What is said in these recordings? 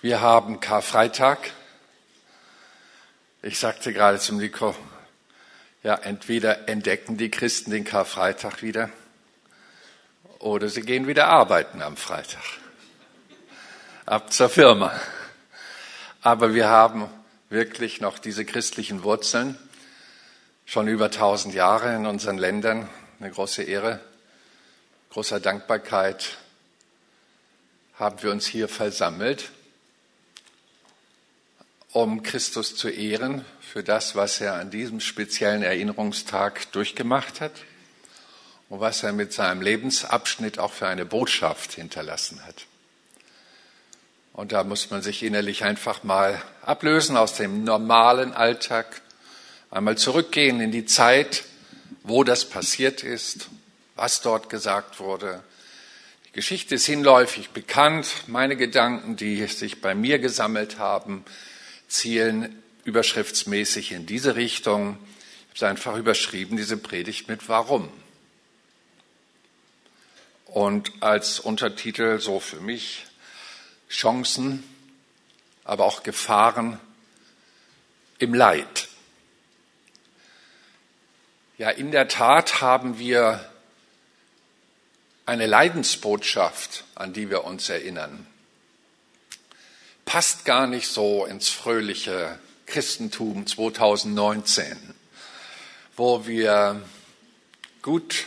Wir haben Karfreitag. Ich sagte gerade zum Nico, ja, entweder entdecken die Christen den Karfreitag wieder oder sie gehen wieder arbeiten am Freitag. Ab zur Firma. Aber wir haben wirklich noch diese christlichen Wurzeln, schon über tausend Jahre in unseren Ländern. Eine große Ehre, großer Dankbarkeit haben wir uns hier versammelt um Christus zu ehren für das, was er an diesem speziellen Erinnerungstag durchgemacht hat und was er mit seinem Lebensabschnitt auch für eine Botschaft hinterlassen hat. Und da muss man sich innerlich einfach mal ablösen aus dem normalen Alltag, einmal zurückgehen in die Zeit, wo das passiert ist, was dort gesagt wurde. Die Geschichte ist hinläufig bekannt, meine Gedanken, die sich bei mir gesammelt haben, zielen überschriftsmäßig in diese Richtung. Ich habe es einfach überschrieben, diese Predigt mit Warum. Und als Untertitel so für mich Chancen, aber auch Gefahren im Leid. Ja, in der Tat haben wir eine Leidensbotschaft, an die wir uns erinnern passt gar nicht so ins fröhliche Christentum 2019, wo wir gut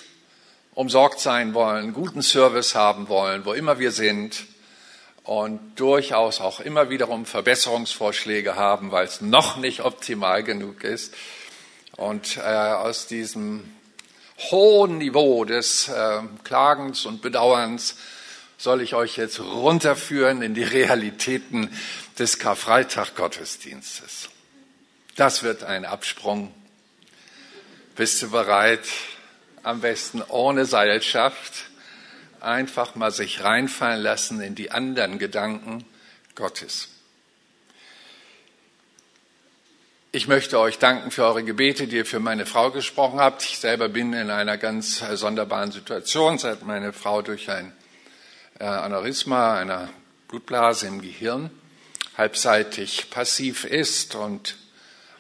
umsorgt sein wollen, guten Service haben wollen, wo immer wir sind und durchaus auch immer wiederum Verbesserungsvorschläge haben, weil es noch nicht optimal genug ist. Und äh, aus diesem hohen Niveau des äh, Klagens und Bedauerns soll ich euch jetzt runterführen in die Realitäten des Karfreitag-Gottesdienstes. Das wird ein Absprung. Bist du bereit? Am besten ohne Seilschaft. Einfach mal sich reinfallen lassen in die anderen Gedanken Gottes. Ich möchte euch danken für eure Gebete, die ihr für meine Frau gesprochen habt. Ich selber bin in einer ganz sonderbaren Situation, seit meine Frau durch ein äh, Aneurysma einer Blutblase im Gehirn halbseitig passiv ist und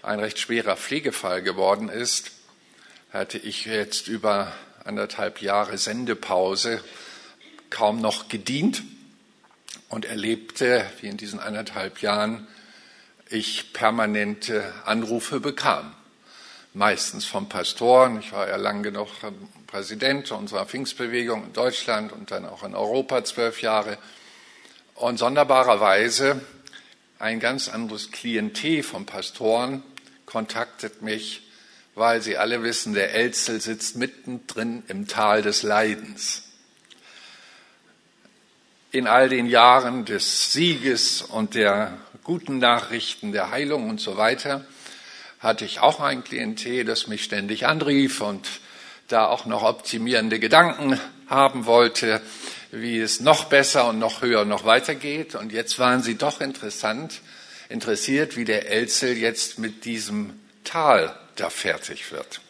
ein recht schwerer Pflegefall geworden ist, hatte ich jetzt über anderthalb Jahre Sendepause kaum noch gedient und erlebte, wie in diesen anderthalb Jahren ich permanente Anrufe bekam. Meistens vom Pastoren. Ich war ja lang genug Präsident unserer Pfingstbewegung in Deutschland und dann auch in Europa zwölf Jahre. Und sonderbarerweise ein ganz anderes Klientel von Pastoren kontaktet mich, weil sie alle wissen, der Elzel sitzt mittendrin im Tal des Leidens. In all den Jahren des Sieges und der guten Nachrichten, der Heilung und so weiter, hatte ich auch ein Klientel, das mich ständig anrief und da auch noch optimierende Gedanken haben wollte, wie es noch besser und noch höher und noch weitergeht. Und jetzt waren sie doch interessant, interessiert, wie der Elzel jetzt mit diesem Tal da fertig wird.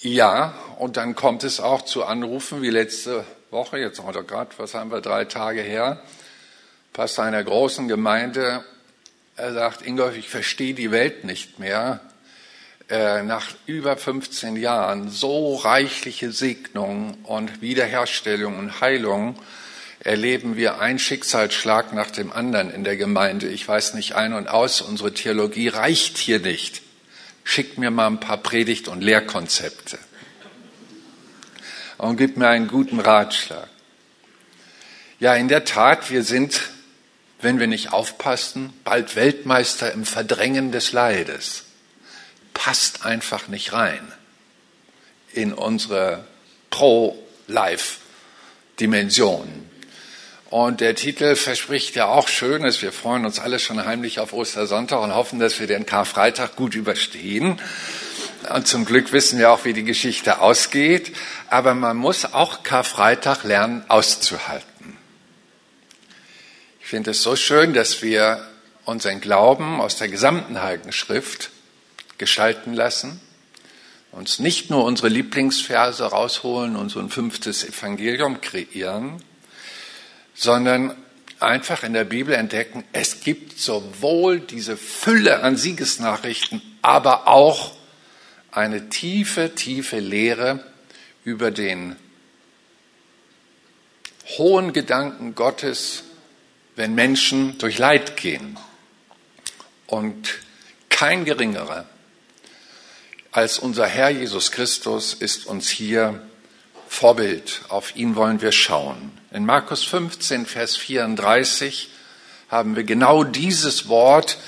Ja, und dann kommt es auch zu Anrufen wie letzte Woche, jetzt oder gerade, was haben wir, drei Tage her, Pastor einer großen Gemeinde, er sagt, Ingolf, ich verstehe die Welt nicht mehr. Äh, nach über 15 Jahren so reichliche Segnung und Wiederherstellung und Heilung erleben wir einen Schicksalsschlag nach dem anderen in der Gemeinde. Ich weiß nicht ein und aus, unsere Theologie reicht hier nicht. Schick mir mal ein paar Predigt- und Lehrkonzepte und gib mir einen guten Ratschlag. Ja, in der Tat, wir sind, wenn wir nicht aufpassen, bald Weltmeister im Verdrängen des Leides passt einfach nicht rein in unsere Pro-Life-Dimension. Und der Titel verspricht ja auch Schönes. Wir freuen uns alle schon heimlich auf Ostersonntag und hoffen, dass wir den Karfreitag gut überstehen. Und zum Glück wissen wir auch, wie die Geschichte ausgeht. Aber man muss auch Karfreitag lernen auszuhalten. Ich finde es so schön, dass wir unseren Glauben aus der gesamten Heiligen Schrift gestalten lassen, uns nicht nur unsere Lieblingsverse rausholen und so ein fünftes Evangelium kreieren, sondern einfach in der Bibel entdecken, es gibt sowohl diese Fülle an Siegesnachrichten, aber auch eine tiefe, tiefe Lehre über den hohen Gedanken Gottes, wenn Menschen durch Leid gehen. Und kein geringerer als unser Herr Jesus Christus ist uns hier Vorbild. Auf ihn wollen wir schauen. In Markus 15, Vers 34 haben wir genau dieses Wort,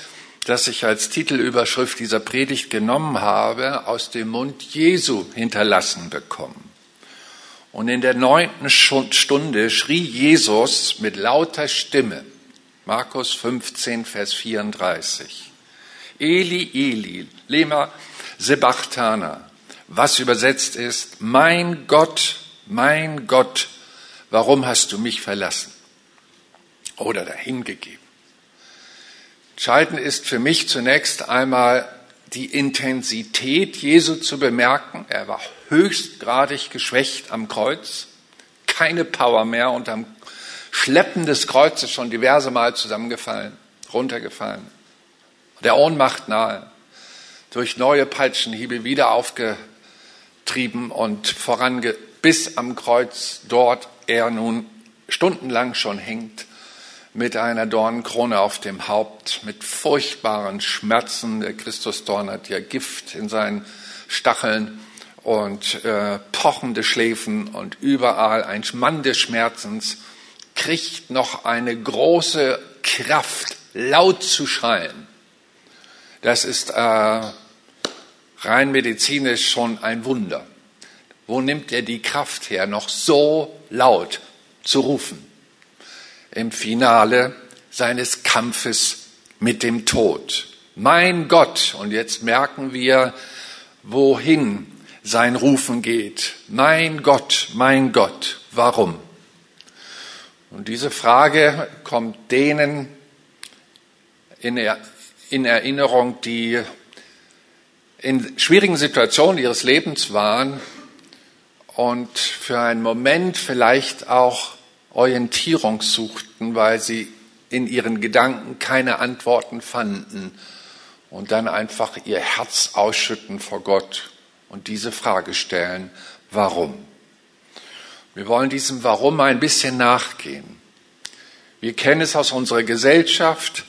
das ich als Titelüberschrift dieser Predigt genommen habe, aus dem Mund Jesu hinterlassen bekommen. Und in der neunten Stunde schrie Jesus mit lauter Stimme, Markus 15, Vers 34, Eli, Eli, lema sebachthana, was übersetzt ist, mein Gott, mein Gott, warum hast du mich verlassen oder dahingegeben? Entscheidend ist für mich zunächst einmal die Intensität Jesu zu bemerken. Er war höchstgradig geschwächt am Kreuz, keine Power mehr unterm Schleppen des Kreuzes schon diverse Mal zusammengefallen, runtergefallen, der Ohnmacht nahe durch neue Peitschenhiebe wieder aufgetrieben und vorange, bis am Kreuz dort er nun stundenlang schon hängt, mit einer Dornenkrone auf dem Haupt, mit furchtbaren Schmerzen. Der Christusdorn hat ja Gift in seinen Stacheln und äh, pochende Schläfen und überall ein Mann des Schmerzens kriegt noch eine große Kraft, laut zu schreien. Das ist äh, rein medizinisch schon ein Wunder. Wo nimmt er die Kraft her, noch so laut zu rufen? Im Finale seines Kampfes mit dem Tod. Mein Gott, und jetzt merken wir, wohin sein Rufen geht. Mein Gott, mein Gott, warum? Und diese Frage kommt denen in Erinnerung, die in schwierigen Situationen ihres Lebens waren und für einen Moment vielleicht auch Orientierung suchten, weil sie in ihren Gedanken keine Antworten fanden und dann einfach ihr Herz ausschütten vor Gott und diese Frage stellen, warum? Wir wollen diesem Warum ein bisschen nachgehen. Wir kennen es aus unserer Gesellschaft,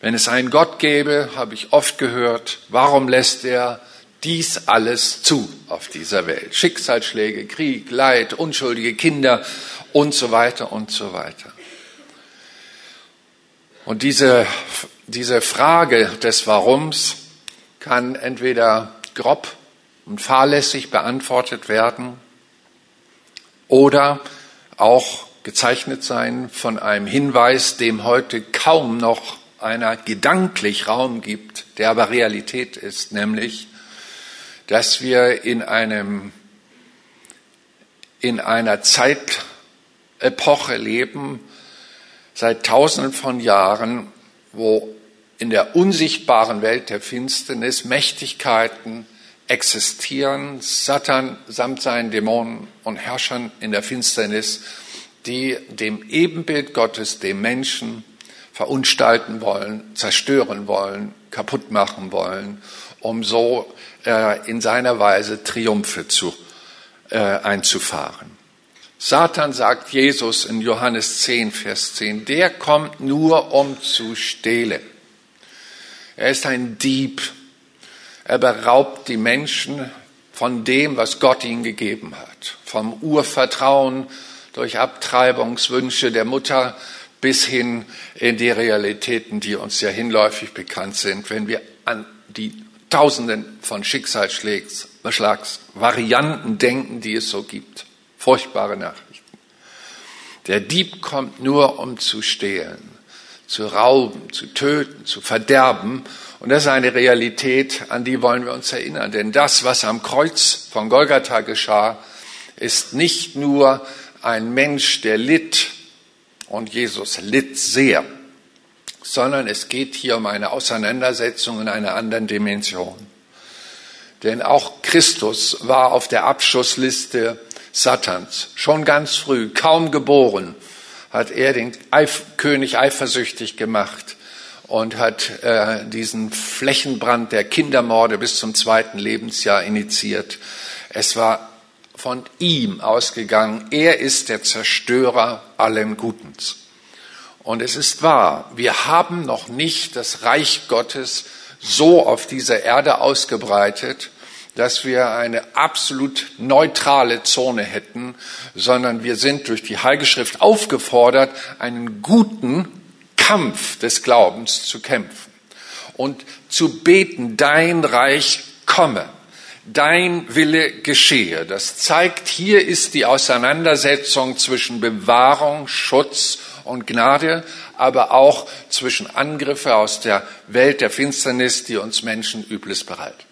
wenn es einen Gott gäbe, habe ich oft gehört, warum lässt er dies alles zu auf dieser Welt? Schicksalsschläge, Krieg, Leid, unschuldige Kinder und so weiter und so weiter. Und diese, diese Frage des Warums kann entweder grob und fahrlässig beantwortet werden oder auch gezeichnet sein von einem Hinweis, dem heute kaum noch einer gedanklich Raum gibt, der aber Realität ist, nämlich, dass wir in einem, in einer Zeitepoche leben, seit tausenden von Jahren, wo in der unsichtbaren Welt der Finsternis Mächtigkeiten existieren, Satan samt seinen Dämonen und Herrschern in der Finsternis, die dem Ebenbild Gottes, dem Menschen, verunstalten wollen, zerstören wollen, kaputt machen wollen, um so äh, in seiner Weise Triumphe zu, äh, einzufahren. Satan sagt Jesus in Johannes 10, Vers 10, der kommt nur, um zu stehlen. Er ist ein Dieb. Er beraubt die Menschen von dem, was Gott ihnen gegeben hat. Vom Urvertrauen durch Abtreibungswünsche der Mutter bis hin in die Realitäten, die uns ja hinläufig bekannt sind, wenn wir an die Tausenden von Schicksalsschlagsvarianten denken, die es so gibt. Furchtbare Nachrichten. Der Dieb kommt nur, um zu stehlen, zu rauben, zu töten, zu verderben. Und das ist eine Realität, an die wollen wir uns erinnern. Denn das, was am Kreuz von Golgatha geschah, ist nicht nur ein Mensch, der litt und Jesus litt sehr, sondern es geht hier um eine Auseinandersetzung in einer anderen Dimension. Denn auch Christus war auf der Abschussliste Satans, schon ganz früh, kaum geboren, hat er den König eifersüchtig gemacht und hat äh, diesen Flächenbrand der Kindermorde bis zum zweiten Lebensjahr initiiert. Es war von ihm ausgegangen. Er ist der Zerstörer allen Gutens. Und es ist wahr, wir haben noch nicht das Reich Gottes so auf dieser Erde ausgebreitet, dass wir eine absolut neutrale Zone hätten, sondern wir sind durch die Heilige Schrift aufgefordert, einen guten Kampf des Glaubens zu kämpfen und zu beten, dein Reich komme, dein Wille geschehe. Das zeigt, hier ist die Auseinandersetzung zwischen Bewahrung, Schutz und Gnade, aber auch zwischen Angriffe aus der Welt der Finsternis, die uns Menschen Übles bereitet.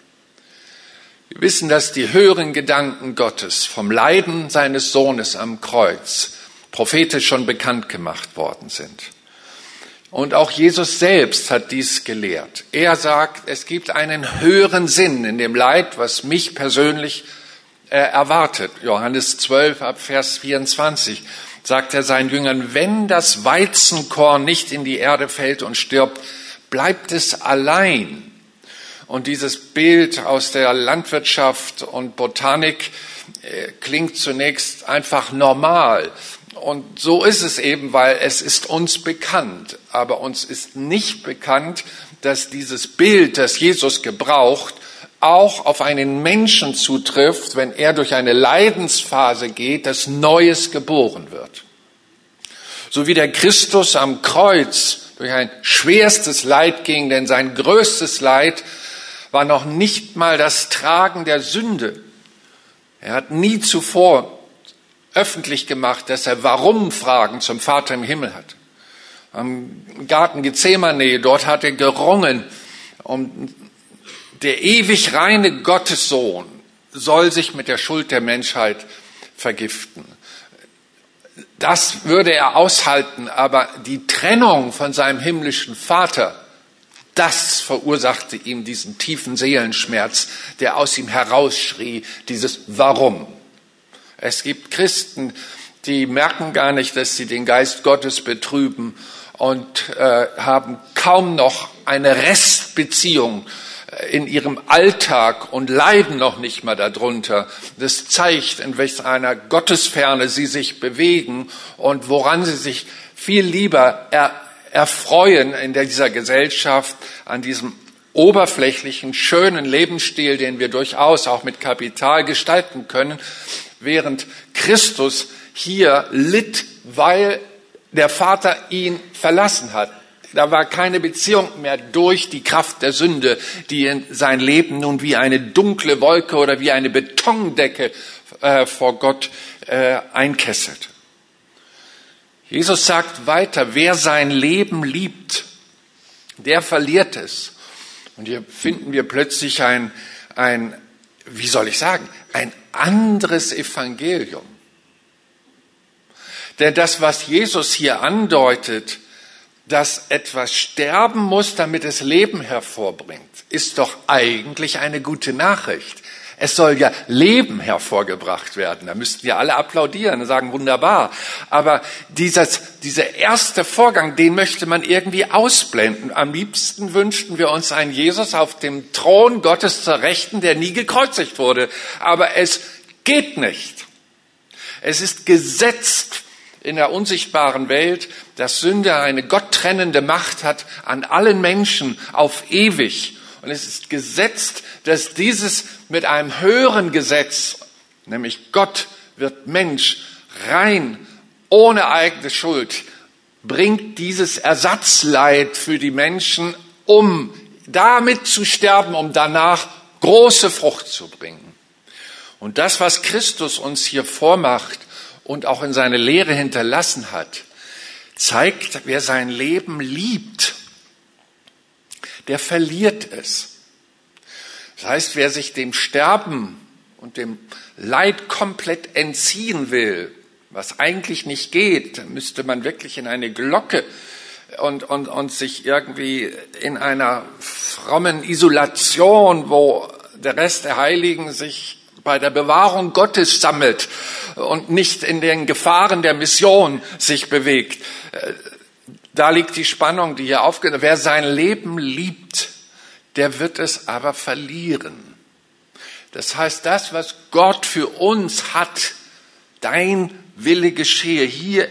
Wir wissen, dass die höheren Gedanken Gottes vom Leiden seines Sohnes am Kreuz prophetisch schon bekannt gemacht worden sind. Und auch Jesus selbst hat dies gelehrt. Er sagt, es gibt einen höheren Sinn in dem Leid, was mich persönlich äh, erwartet. Johannes 12 ab Vers 24 sagt er seinen Jüngern, wenn das Weizenkorn nicht in die Erde fällt und stirbt, bleibt es allein. Und dieses Bild aus der Landwirtschaft und Botanik äh, klingt zunächst einfach normal. Und so ist es eben, weil es ist uns bekannt. Aber uns ist nicht bekannt, dass dieses Bild, das Jesus gebraucht, auch auf einen Menschen zutrifft, wenn er durch eine Leidensphase geht, dass Neues geboren wird. So wie der Christus am Kreuz durch ein schwerstes Leid ging, denn sein größtes Leid war noch nicht mal das Tragen der Sünde. Er hat nie zuvor öffentlich gemacht, dass er Warum-Fragen zum Vater im Himmel hat. Am Garten Gethsemane, dort hat er gerungen um der ewig reine Gottessohn soll sich mit der Schuld der Menschheit vergiften. Das würde er aushalten, aber die Trennung von seinem himmlischen Vater, das verursachte ihm diesen tiefen Seelenschmerz, der aus ihm herausschrie, dieses Warum. Es gibt Christen, die merken gar nicht, dass sie den Geist Gottes betrüben und äh, haben kaum noch eine Restbeziehung in ihrem Alltag und leiden noch nicht mal darunter. Das zeigt, in welch einer Gottesferne sie sich bewegen und woran sie sich viel lieber er, erfreuen in dieser Gesellschaft an diesem oberflächlichen, schönen Lebensstil, den wir durchaus auch mit Kapital gestalten können, während Christus hier litt, weil der Vater ihn verlassen hat. Da war keine Beziehung mehr durch die Kraft der Sünde, die in sein Leben nun wie eine dunkle Wolke oder wie eine Betondecke äh, vor Gott äh, einkesselt. Jesus sagt weiter, wer sein Leben liebt, der verliert es. Und hier finden wir plötzlich ein, ein, wie soll ich sagen, ein anderes Evangelium. Denn das, was Jesus hier andeutet, dass etwas sterben muss, damit es Leben hervorbringt, ist doch eigentlich eine gute Nachricht. Es soll ja Leben hervorgebracht werden. Da müssten wir alle applaudieren und sagen, wunderbar. Aber dieses, dieser erste Vorgang, den möchte man irgendwie ausblenden. Am liebsten wünschten wir uns einen Jesus auf dem Thron Gottes zur Rechten, der nie gekreuzigt wurde. Aber es geht nicht. Es ist gesetzt in der unsichtbaren Welt, dass Sünde eine gotttrennende Macht hat an allen Menschen auf ewig. Und es ist gesetzt, dass dieses mit einem höheren Gesetz, nämlich Gott wird Mensch, rein, ohne eigene Schuld, bringt dieses Ersatzleid für die Menschen, um damit zu sterben, um danach große Frucht zu bringen. Und das, was Christus uns hier vormacht, und auch in seine Lehre hinterlassen hat, zeigt, wer sein Leben liebt, der verliert es. Das heißt, wer sich dem Sterben und dem Leid komplett entziehen will, was eigentlich nicht geht, müsste man wirklich in eine Glocke und, und, und sich irgendwie in einer frommen Isolation, wo der Rest der Heiligen sich bei der Bewahrung Gottes sammelt und nicht in den Gefahren der Mission sich bewegt. Da liegt die Spannung, die hier aufgeht. Wer sein Leben liebt, der wird es aber verlieren. Das heißt, das, was Gott für uns hat, dein Wille geschehe hier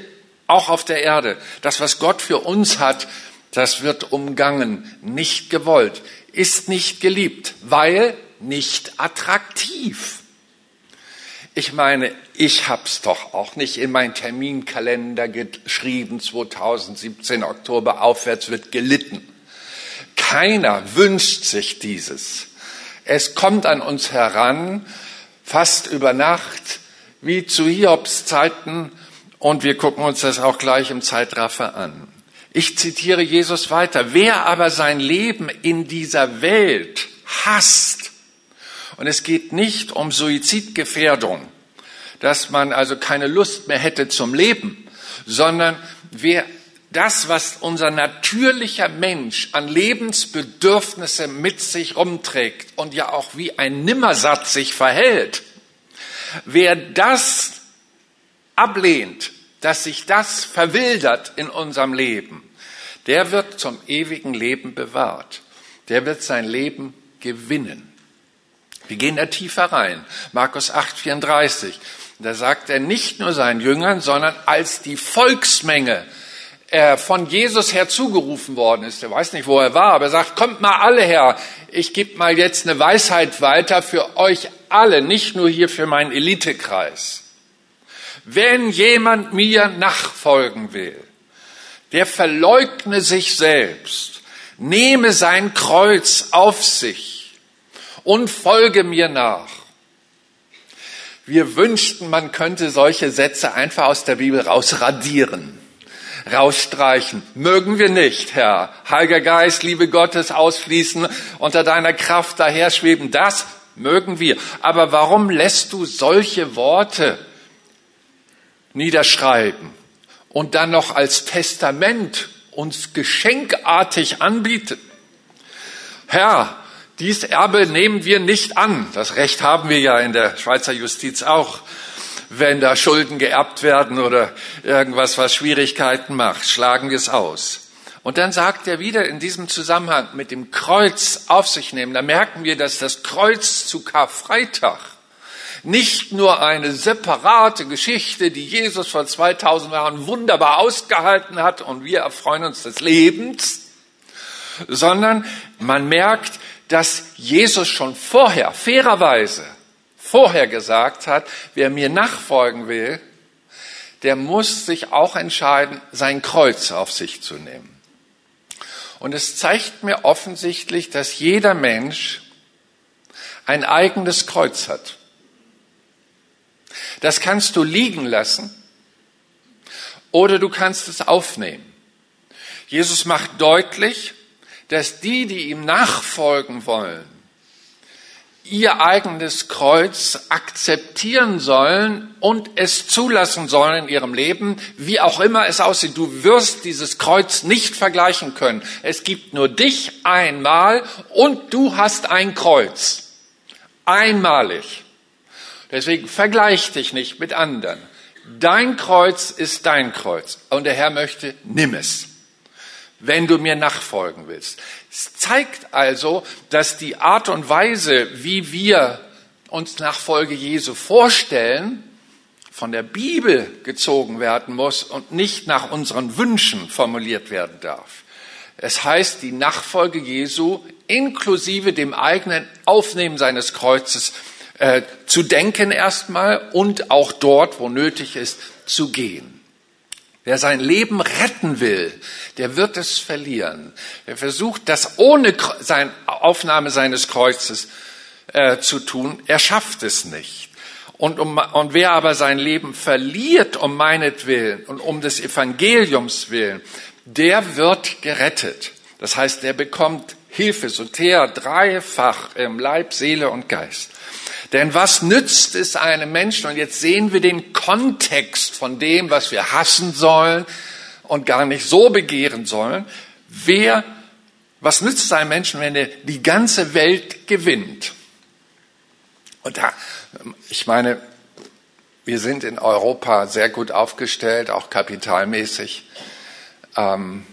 auch auf der Erde. Das, was Gott für uns hat, das wird umgangen, nicht gewollt, ist nicht geliebt, weil nicht attraktiv. Ich meine, ich hab's doch auch nicht in meinen Terminkalender geschrieben, 2017 Oktober aufwärts wird gelitten. Keiner wünscht sich dieses. Es kommt an uns heran, fast über Nacht, wie zu Hiobs Zeiten, und wir gucken uns das auch gleich im Zeitraffer an. Ich zitiere Jesus weiter. Wer aber sein Leben in dieser Welt hasst, und es geht nicht um Suizidgefährdung, dass man also keine Lust mehr hätte zum Leben, sondern wer das, was unser natürlicher Mensch an Lebensbedürfnisse mit sich rumträgt und ja auch wie ein Nimmersatz sich verhält, wer das ablehnt, dass sich das verwildert in unserem Leben, der wird zum ewigen Leben bewahrt. Der wird sein Leben gewinnen. Wir gehen da tiefer rein. Markus 8, 34. Da sagt er nicht nur seinen Jüngern, sondern als die Volksmenge von Jesus herzugerufen worden ist, er weiß nicht, wo er war, aber er sagt, kommt mal alle her, ich gebe mal jetzt eine Weisheit weiter für euch alle, nicht nur hier für meinen Elitekreis. Wenn jemand mir nachfolgen will, der verleugne sich selbst, nehme sein Kreuz auf sich und folge mir nach. Wir wünschten, man könnte solche Sätze einfach aus der Bibel rausradieren, rausstreichen. Mögen wir nicht, Herr. Heiliger Geist, Liebe Gottes ausfließen, unter deiner Kraft daherschweben. Das mögen wir. Aber warum lässt du solche Worte niederschreiben und dann noch als Testament uns geschenkartig anbieten? Herr, dies Erbe nehmen wir nicht an. Das Recht haben wir ja in der Schweizer Justiz auch, wenn da Schulden geerbt werden oder irgendwas, was Schwierigkeiten macht, schlagen wir es aus. Und dann sagt er wieder in diesem Zusammenhang mit dem Kreuz auf sich nehmen, da merken wir, dass das Kreuz zu Karfreitag nicht nur eine separate Geschichte, die Jesus vor 2000 Jahren wunderbar ausgehalten hat und wir erfreuen uns des Lebens, sondern man merkt, dass Jesus schon vorher, fairerweise, vorher gesagt hat, wer mir nachfolgen will, der muss sich auch entscheiden, sein Kreuz auf sich zu nehmen. Und es zeigt mir offensichtlich, dass jeder Mensch ein eigenes Kreuz hat. Das kannst du liegen lassen oder du kannst es aufnehmen. Jesus macht deutlich, dass die, die ihm nachfolgen wollen, ihr eigenes Kreuz akzeptieren sollen und es zulassen sollen in ihrem Leben, wie auch immer es aussieht. Du wirst dieses Kreuz nicht vergleichen können. Es gibt nur dich einmal und du hast ein Kreuz. Einmalig. Deswegen vergleich dich nicht mit anderen. Dein Kreuz ist dein Kreuz und der Herr möchte, nimm es wenn du mir nachfolgen willst. Es zeigt also, dass die Art und Weise, wie wir uns Nachfolge Jesu vorstellen, von der Bibel gezogen werden muss und nicht nach unseren Wünschen formuliert werden darf. Es heißt, die Nachfolge Jesu inklusive dem eigenen Aufnehmen seines Kreuzes äh, zu denken erstmal und auch dort, wo nötig ist, zu gehen. Wer sein Leben retten will, der wird es verlieren. Wer versucht, das ohne sein, Aufnahme seines Kreuzes äh, zu tun, er schafft es nicht. Und, um, und wer aber sein Leben verliert um meinetwillen und um des Evangeliums willen, der wird gerettet. Das heißt, der bekommt Hilfe, Soter, dreifach im Leib, Seele und Geist. Denn was nützt es einem Menschen? Und jetzt sehen wir den Kontext von dem, was wir hassen sollen und gar nicht so begehren sollen. Wer, was nützt es einem Menschen, wenn er die ganze Welt gewinnt? Und da Ich meine, wir sind in Europa sehr gut aufgestellt, auch kapitalmäßig. Ähm,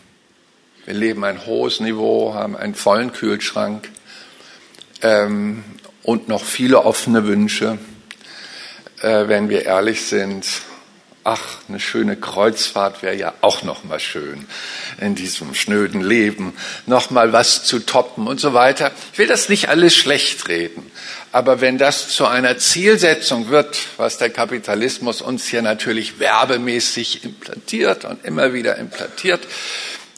wir leben ein hohes Niveau, haben einen vollen Kühlschrank ähm, und noch viele offene Wünsche. Äh, wenn wir ehrlich sind, ach, eine schöne Kreuzfahrt wäre ja auch noch mal schön in diesem schnöden Leben, noch mal was zu toppen und so weiter. Ich will das nicht alles schlecht reden, aber wenn das zu einer Zielsetzung wird, was der Kapitalismus uns hier natürlich werbemäßig implantiert und immer wieder implantiert,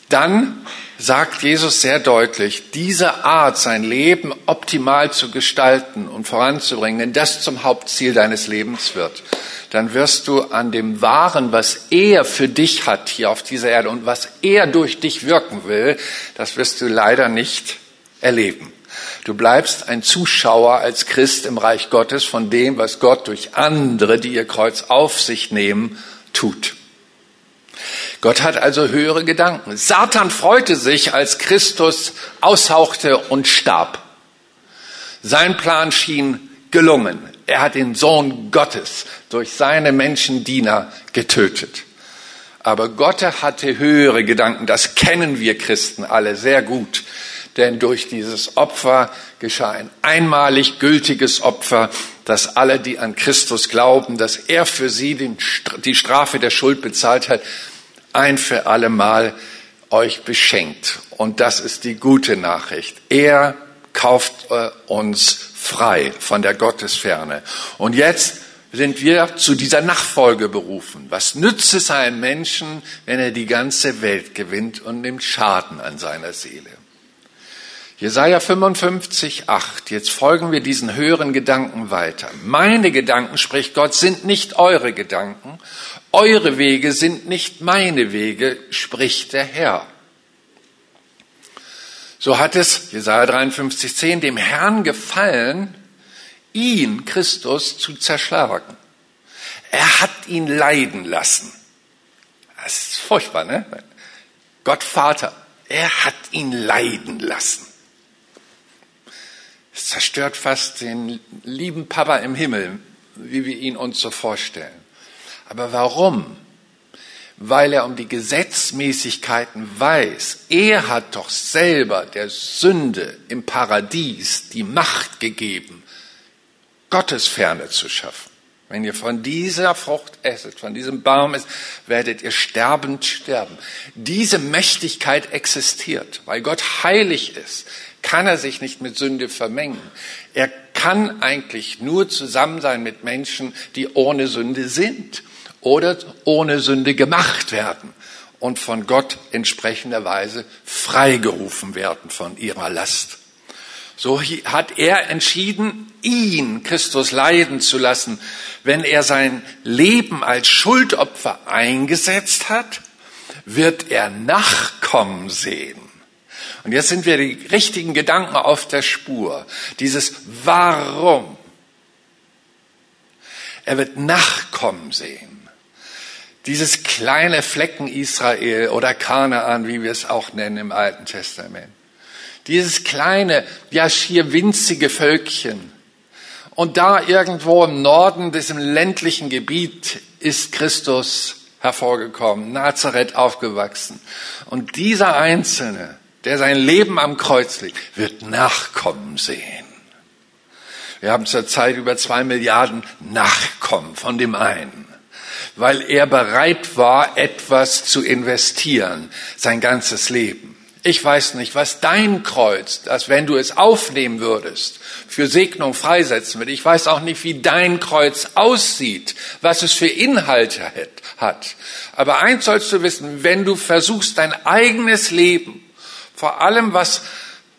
dann sagt Jesus sehr deutlich, diese Art, sein Leben optimal zu gestalten und voranzubringen, wenn das zum Hauptziel deines Lebens wird, dann wirst du an dem Wahren, was er für dich hat hier auf dieser Erde und was er durch dich wirken will, das wirst du leider nicht erleben. Du bleibst ein Zuschauer als Christ im Reich Gottes von dem, was Gott durch andere, die ihr Kreuz auf sich nehmen, tut. Gott hat also höhere Gedanken. Satan freute sich, als Christus aushauchte und starb. Sein Plan schien gelungen. Er hat den Sohn Gottes durch seine Menschendiener getötet. Aber Gott hatte höhere Gedanken. Das kennen wir Christen alle sehr gut. Denn durch dieses Opfer geschah ein einmalig gültiges Opfer, dass alle, die an Christus glauben, dass er für sie die Strafe der Schuld bezahlt hat, ein für alle Mal euch beschenkt. Und das ist die gute Nachricht. Er kauft äh, uns frei von der Gottesferne. Und jetzt sind wir zu dieser Nachfolge berufen. Was nützt es einem Menschen, wenn er die ganze Welt gewinnt und nimmt Schaden an seiner Seele? Jesaja 55, 8. Jetzt folgen wir diesen höheren Gedanken weiter. Meine Gedanken, spricht Gott, sind nicht eure Gedanken. Eure Wege sind nicht meine Wege, spricht der Herr. So hat es, Jesaja 53, 10, dem Herrn gefallen, ihn, Christus, zu zerschlagen. Er hat ihn leiden lassen. Das ist furchtbar, ne? Gott Vater, er hat ihn leiden lassen. Es zerstört fast den lieben Papa im Himmel, wie wir ihn uns so vorstellen. Aber warum? Weil er um die Gesetzmäßigkeiten weiß. Er hat doch selber der Sünde im Paradies die Macht gegeben, Gottesferne zu schaffen. Wenn ihr von dieser Frucht esset, von diesem Baum esset, werdet ihr sterbend sterben. Diese Mächtigkeit existiert, weil Gott heilig ist kann er sich nicht mit Sünde vermengen. Er kann eigentlich nur zusammen sein mit Menschen, die ohne Sünde sind oder ohne Sünde gemacht werden und von Gott entsprechenderweise freigerufen werden von ihrer Last. So hat er entschieden, ihn, Christus, leiden zu lassen, wenn er sein Leben als Schuldopfer eingesetzt hat, wird er Nachkommen sehen und jetzt sind wir die richtigen Gedanken auf der Spur. Dieses Warum. Er wird Nachkommen sehen. Dieses kleine Flecken Israel oder Kanaan, wie wir es auch nennen im Alten Testament. Dieses kleine, ja schier winzige Völkchen. Und da irgendwo im Norden, diesem ländlichen Gebiet, ist Christus hervorgekommen, Nazareth aufgewachsen. Und dieser Einzelne, der sein Leben am Kreuz legt, wird Nachkommen sehen. Wir haben zurzeit über zwei Milliarden Nachkommen von dem einen, weil er bereit war, etwas zu investieren, sein ganzes Leben. Ich weiß nicht, was dein Kreuz, das wenn du es aufnehmen würdest, für Segnung freisetzen wird. Ich weiß auch nicht, wie dein Kreuz aussieht, was es für Inhalte hat. Aber eins sollst du wissen, wenn du versuchst, dein eigenes Leben vor allem was,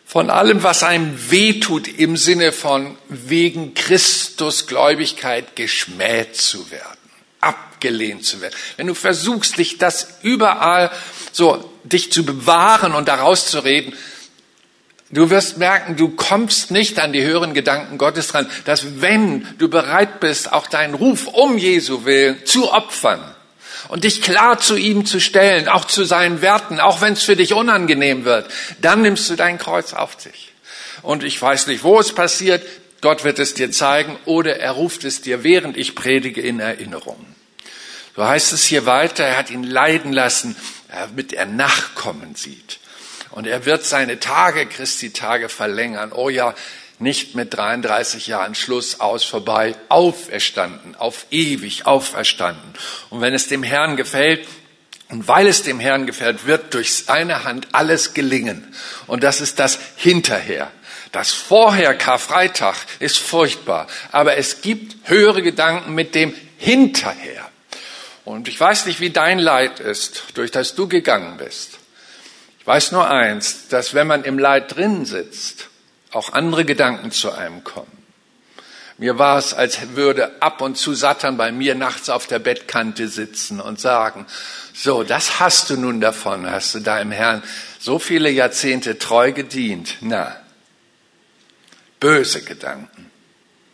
von allem, was einem wehtut im Sinne von wegen Christus Gläubigkeit geschmäht zu werden, abgelehnt zu werden. Wenn du versuchst, dich das überall so, dich zu bewahren und daraus zu reden, Du wirst merken, du kommst nicht an die höheren Gedanken Gottes dran, dass wenn du bereit bist, auch deinen Ruf um Jesu willen zu opfern, und dich klar zu ihm zu stellen, auch zu seinen Werten, auch wenn es für dich unangenehm wird, dann nimmst du dein Kreuz auf dich. Und ich weiß nicht, wo es passiert, Gott wird es dir zeigen oder er ruft es dir, während ich predige, in Erinnerung. So heißt es hier weiter, er hat ihn leiden lassen, damit er Nachkommen sieht. Und er wird seine Tage, Christi Tage verlängern. Oh ja, nicht mit 33 Jahren Schluss aus vorbei, auferstanden, auf ewig auferstanden. Und wenn es dem Herrn gefällt, und weil es dem Herrn gefällt, wird durch seine Hand alles gelingen. Und das ist das Hinterher. Das Vorher Karfreitag ist furchtbar, aber es gibt höhere Gedanken mit dem Hinterher. Und ich weiß nicht, wie dein Leid ist, durch das du gegangen bist. Ich weiß nur eins, dass wenn man im Leid drin sitzt, auch andere Gedanken zu einem kommen. Mir war es, als würde ab und zu Satan bei mir nachts auf der Bettkante sitzen und sagen, so, das hast du nun davon, hast du deinem Herrn so viele Jahrzehnte treu gedient. Na, böse Gedanken,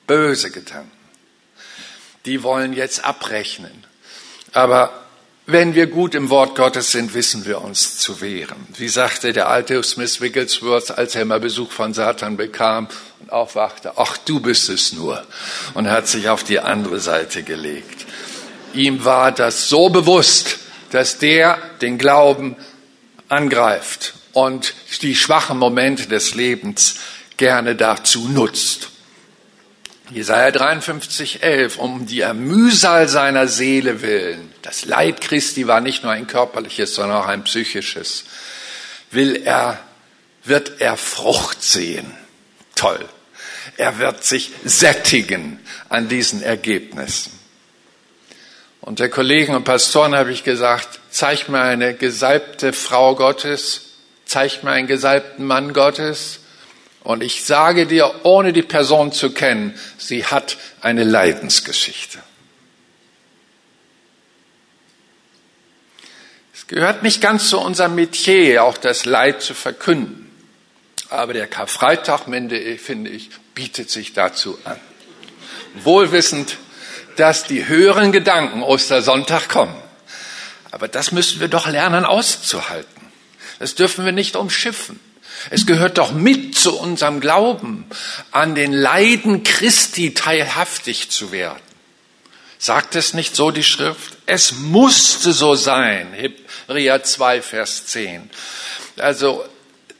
böse Gedanken. Die wollen jetzt abrechnen. Aber wenn wir gut im Wort Gottes sind, wissen wir uns zu wehren. Wie sagte der alte Smith Wigglesworth, als er mal Besuch von Satan bekam und aufwachte, ach du bist es nur, und hat sich auf die andere Seite gelegt. Ihm war das so bewusst, dass der den Glauben angreift und die schwachen Momente des Lebens gerne dazu nutzt. Jesaja 53, 11, um die Mühsal seiner Seele willen. Das Leid Christi war nicht nur ein körperliches, sondern auch ein psychisches. Will er, wird er Frucht sehen. Toll. Er wird sich sättigen an diesen Ergebnissen. Und der Kollegen und Pastoren habe ich gesagt, zeig mir eine gesalbte Frau Gottes, zeig mir einen gesalbten Mann Gottes, und ich sage dir, ohne die Person zu kennen, sie hat eine Leidensgeschichte. Es gehört nicht ganz zu unserem Metier, auch das Leid zu verkünden. Aber der Karfreitag, finde ich, bietet sich dazu an. Wohlwissend, dass die höheren Gedanken Ostersonntag kommen. Aber das müssen wir doch lernen auszuhalten. Das dürfen wir nicht umschiffen. Es gehört doch mit zu unserem Glauben, an den Leiden Christi teilhaftig zu werden. Sagt es nicht so die Schrift? Es musste so sein. Hebräer 2, Vers 10. Also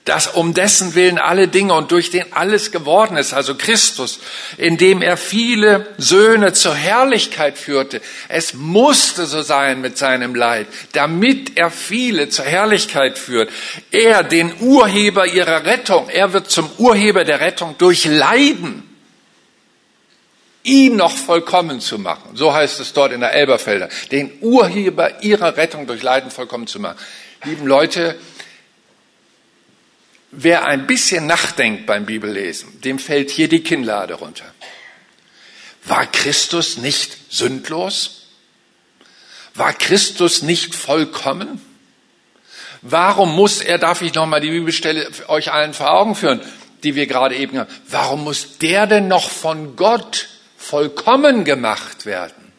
dass um dessen Willen alle Dinge und durch den alles geworden ist, also Christus, indem er viele Söhne zur Herrlichkeit führte. Es musste so sein mit seinem Leid, damit er viele zur Herrlichkeit führt. Er, den Urheber ihrer Rettung, er wird zum Urheber der Rettung durch Leiden ihn noch vollkommen zu machen. So heißt es dort in der Elberfelder. Den Urheber ihrer Rettung durch Leiden vollkommen zu machen. Lieben Leute, Wer ein bisschen nachdenkt beim Bibellesen, dem fällt hier die Kinnlade runter. War Christus nicht sündlos? War Christus nicht vollkommen? Warum muss er, darf ich nochmal die Bibelstelle euch allen vor Augen führen, die wir gerade eben haben, warum muss der denn noch von Gott vollkommen gemacht werden?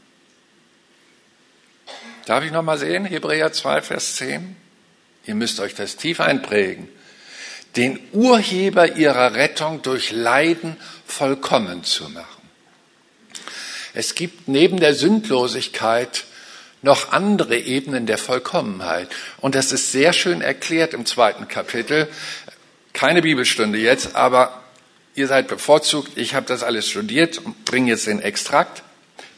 Darf ich nochmal sehen, Hebräer 2, Vers 10? Ihr müsst euch das tief einprägen den Urheber ihrer Rettung durch Leiden vollkommen zu machen. Es gibt neben der Sündlosigkeit noch andere Ebenen der Vollkommenheit. Und das ist sehr schön erklärt im zweiten Kapitel. Keine Bibelstunde jetzt, aber ihr seid bevorzugt. Ich habe das alles studiert und bringe jetzt den Extrakt.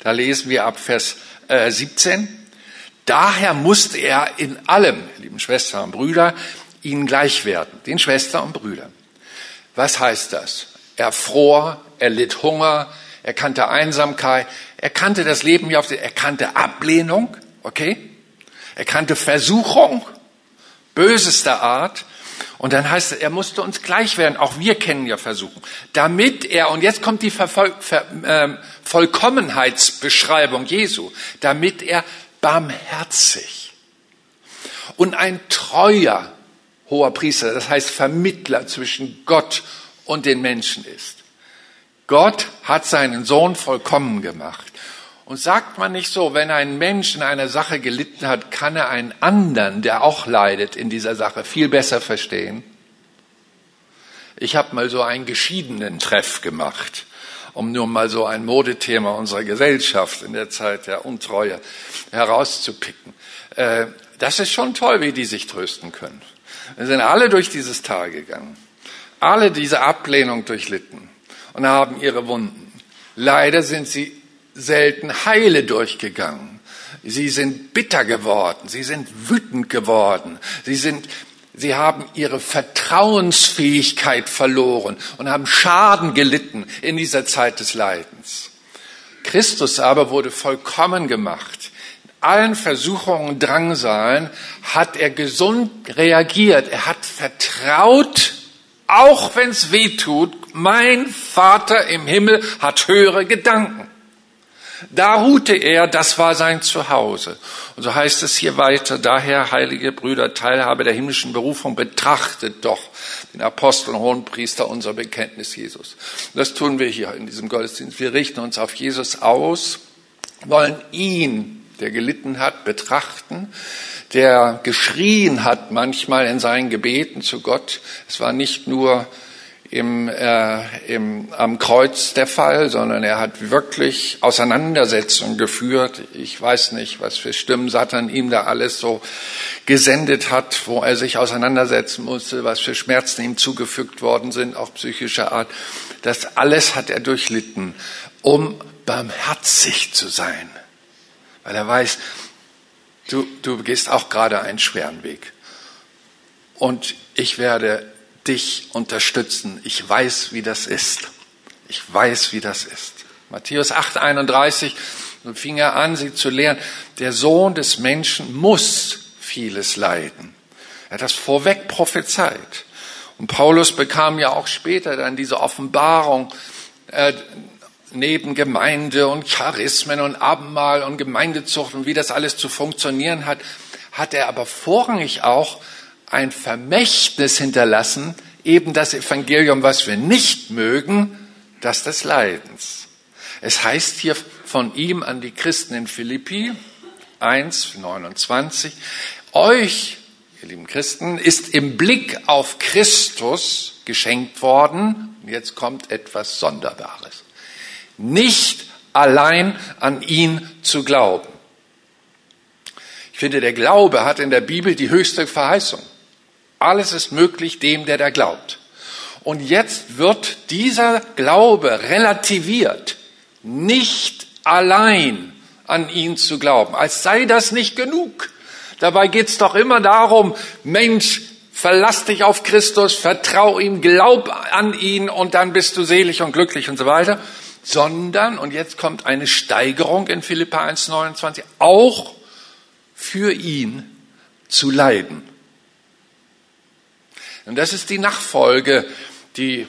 Da lesen wir ab Vers äh, 17. Daher musste er in allem, lieben Schwestern und Brüder, ihnen gleich werden, den Schwestern und Brüdern. Was heißt das? Er fror, er litt Hunger, er kannte Einsamkeit, er kannte das Leben hier auf der, er kannte Ablehnung, okay? Er kannte Versuchung, bösester Art. Und dann heißt es, er musste uns gleich werden. Auch wir kennen ja Versuchung. Damit er, und jetzt kommt die Vervoll, Ver, äh, Vollkommenheitsbeschreibung Jesu, damit er barmherzig und ein treuer hoher Priester, das heißt Vermittler zwischen Gott und den Menschen ist. Gott hat seinen Sohn vollkommen gemacht. Und sagt man nicht so, wenn ein Mensch in einer Sache gelitten hat, kann er einen anderen, der auch leidet in dieser Sache, viel besser verstehen? Ich habe mal so einen geschiedenen Treff gemacht. um nur mal so ein Modethema unserer Gesellschaft in der Zeit der Untreue herauszupicken. Äh, das ist schon toll, wie die sich trösten können. Wir sind alle durch dieses Tal gegangen, alle diese Ablehnung durchlitten und haben ihre Wunden. Leider sind sie selten heile durchgegangen. Sie sind bitter geworden, sie sind wütend geworden, sie sind Sie haben ihre Vertrauensfähigkeit verloren und haben Schaden gelitten in dieser Zeit des Leidens. Christus aber wurde vollkommen gemacht. Allen Versuchungen, Drangsalen hat er gesund reagiert. Er hat vertraut, auch wenn es weh tut. Mein Vater im Himmel hat höhere Gedanken. Da ruhte er, das war sein Zuhause. Und so heißt es hier weiter, daher, heilige Brüder, Teilhabe der himmlischen Berufung, betrachtet doch den Apostel und Hohenpriester unser Bekenntnis Jesus. Das tun wir hier in diesem Gottesdienst. Wir richten uns auf Jesus aus, wollen ihn, der gelitten hat, betrachten, der geschrien hat manchmal in seinen Gebeten zu Gott. Es war nicht nur im, äh, im, am Kreuz der Fall, sondern er hat wirklich Auseinandersetzungen geführt. Ich weiß nicht, was für Stimmen Satan ihm da alles so gesendet hat, wo er sich auseinandersetzen musste, was für Schmerzen ihm zugefügt worden sind, auch psychischer Art. Das alles hat er durchlitten, um barmherzig zu sein, weil er weiß, du, du gehst auch gerade einen schweren Weg. Und ich werde dich unterstützen. Ich weiß, wie das ist. Ich weiß, wie das ist. Matthäus 8, 31, so fing er an, sie zu lehren. Der Sohn des Menschen muss vieles leiden. Er hat das vorweg prophezeit. Und Paulus bekam ja auch später dann diese Offenbarung, äh, neben Gemeinde und Charismen und Abendmahl und Gemeindezucht und wie das alles zu funktionieren hat, hat er aber vorrangig auch ein Vermächtnis hinterlassen, eben das Evangelium, was wir nicht mögen, das des Leidens. Es heißt hier von ihm an die Christen in Philippi 1, 29, euch, ihr lieben Christen, ist im Blick auf Christus geschenkt worden, jetzt kommt etwas Sonderbares, nicht allein an ihn zu glauben. Ich finde, der Glaube hat in der Bibel die höchste Verheißung. Alles ist möglich dem, der da glaubt. Und jetzt wird dieser Glaube relativiert, nicht allein an ihn zu glauben, als sei das nicht genug. Dabei geht's doch immer darum, Mensch, verlass dich auf Christus, vertrau ihm, glaub an ihn und dann bist du selig und glücklich und so weiter. Sondern, und jetzt kommt eine Steigerung in Philippa 1,29, auch für ihn zu leiden. Und das ist die Nachfolge, die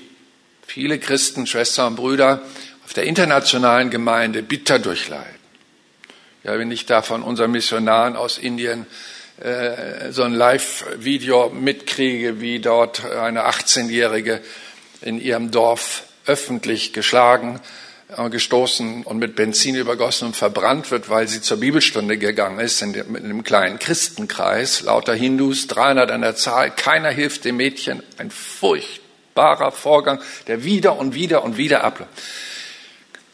viele Christen, Schwestern und Brüder auf der internationalen Gemeinde bitter durchleiden. Ja, wenn ich da von unseren Missionaren aus Indien äh, so ein Live-Video mitkriege, wie dort eine 18-Jährige in ihrem Dorf öffentlich geschlagen gestoßen und mit Benzin übergossen und verbrannt wird, weil sie zur Bibelstunde gegangen ist, in einem kleinen Christenkreis, lauter Hindus, 300 an der Zahl, keiner hilft dem Mädchen, ein furchtbarer Vorgang, der wieder und wieder und wieder abläuft.